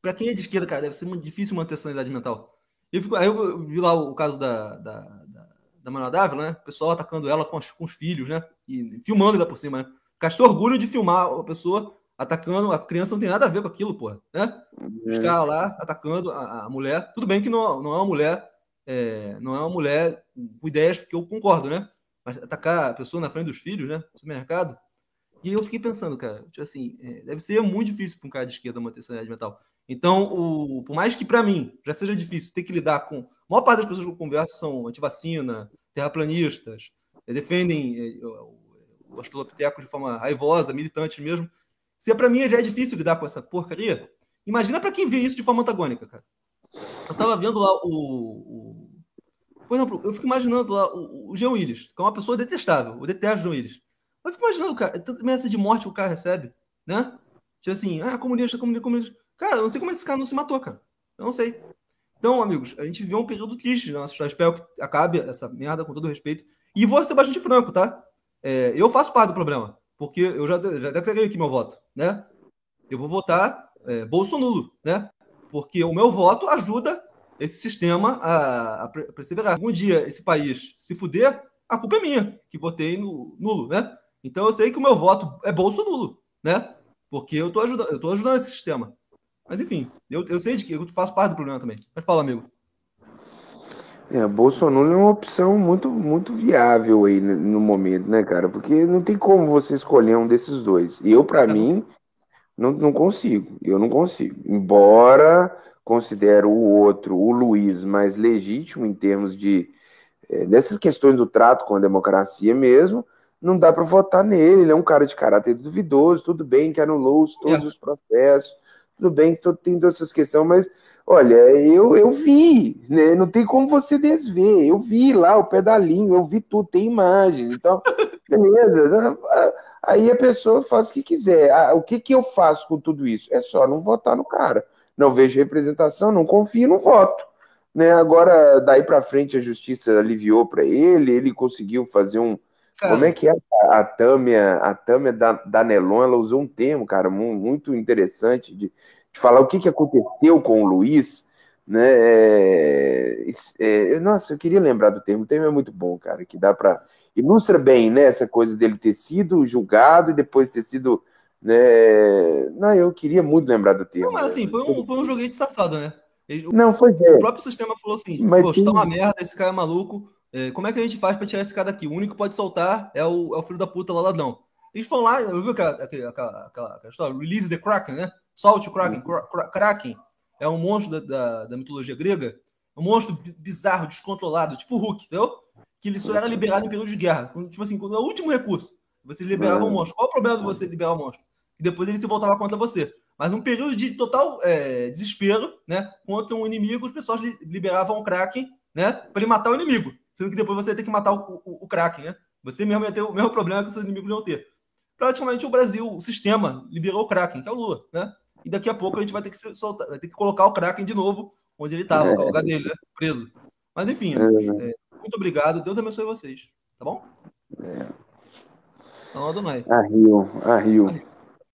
para quem é de esquerda, cara, deve ser muito difícil manter sanidade mental. Eu fico, aí eu vi lá o caso da, da, da, da Manuela Dávila, né? O pessoal atacando ela com, com os filhos, né? E filmando ainda por cima, né? Ficar orgulho de filmar a pessoa atacando. A criança não tem nada a ver com aquilo, porra. Né? Os é. caras lá atacando a, a, mulher. Tudo bem que não, não é uma mulher. É, não é uma mulher com ideias que eu concordo, né? Mas atacar a pessoa na frente dos filhos, né? No supermercado. E eu fiquei pensando, cara, tipo assim, é, deve ser muito difícil para um cara de esquerda manter sanidade mental. Então, o, por mais que para mim já seja difícil ter que lidar com. A maior parte das pessoas que eu converso são antivacina, terraplanistas, é, defendem é, o, o australopiteco de forma raivosa, militante mesmo. Se é para mim já é difícil lidar com essa porcaria, imagina para quem vê isso de forma antagônica, cara. Eu tava vendo lá o, o... Por exemplo, eu fico imaginando lá o, o Jean Willis, que é uma pessoa detestável. Eu detesto o Jean Willis. Eu fico imaginando, cara, tanta ameaça de morte que o cara recebe, né? Tipo assim, ah, comunista, comunista, comunista. Cara, eu não sei como esse cara não se matou, cara. Eu não sei. Então, amigos, a gente viveu um período triste na nossa história. Espero que acabe essa merda com todo respeito. E vou ser bastante franco, tá? É, eu faço parte do problema porque eu já, já declarei aqui meu voto, né? Eu vou votar é, Bolsonaro, né? Porque o meu voto ajuda esse sistema a, a perseverar. Algum dia esse país se fuder, a culpa é minha, que votei no nulo, né? Então eu sei que o meu voto é Bolsonaro, né? Porque eu tô ajudando, eu tô ajudando esse sistema. Mas enfim, eu, eu sei de que eu faço parte do problema também. Mas fala, amigo. É, Bolsonaro é uma opção muito, muito viável aí no momento, né, cara? Porque não tem como você escolher um desses dois. Eu, para mim, não, não consigo. Eu não consigo. Embora considero o outro, o Luiz, mais legítimo em termos de é, dessas questões do trato com a democracia mesmo, não dá para votar nele. Ele é um cara de caráter duvidoso, tudo bem que anulou todos é. os processos, tudo bem que tem todas essas questões, mas olha, eu, eu vi, né? Não tem como você desver. Eu vi lá o pedalinho, eu vi tudo, tem imagem. Então, beleza. Aí a pessoa faz o que quiser. Ah, o que, que eu faço com tudo isso? É só não votar no cara. Não vejo representação, não confio, não voto. Né? Agora, daí para frente, a justiça aliviou para ele, ele conseguiu fazer um. Cara. Como é que é a Tâmia, a Tâmia da, da Nelon, ela usou um termo, cara, muito interessante de, de falar o que, que aconteceu com o Luiz, né? É, é, nossa, eu queria lembrar do termo, o termo é muito bom, cara, que dá para ilustra bem, né, essa coisa dele ter sido julgado e depois ter sido, né? Não, eu queria muito lembrar do termo. Não, mas assim, foi um, foi um joguete safado, né? Ele, não, foi é. O próprio sistema falou assim, mas poxa, tem... tá uma merda, esse cara é maluco, é, como é que a gente faz para tirar esse cara daqui? O único que pode soltar é o, é o filho da puta lá, ladrão. Eles foram lá, viu aquela, aquela, aquela, aquela história? Release the Kraken, né? Solte o Kraken. Uhum. Kraken é um monstro da, da, da mitologia grega, um monstro bizarro, descontrolado, tipo o Hulk, entendeu? Que ele só era liberado em período de guerra. Tipo assim, quando é o último recurso. Você liberava o um monstro. Qual o problema de você liberar o monstro? E depois ele se voltava contra você. Mas num período de total é, desespero, né? Contra um inimigo, as pessoas liberavam o Kraken, né? Para ele matar o inimigo. Sendo que depois você ia ter que matar o, o, o Kraken, né? Você mesmo ia ter o mesmo problema que os seus inimigos iam ter. Praticamente o Brasil, o sistema, liberou o Kraken, que é o Lula, né? E daqui a pouco a gente vai ter que soltar, vai ter que colocar o Kraken de novo onde ele estava, é. no lugar dele, né? Preso. Mas enfim, é. É, muito obrigado. Deus abençoe vocês. Tá bom? É. Então, Adonai. A Rio, a Rio.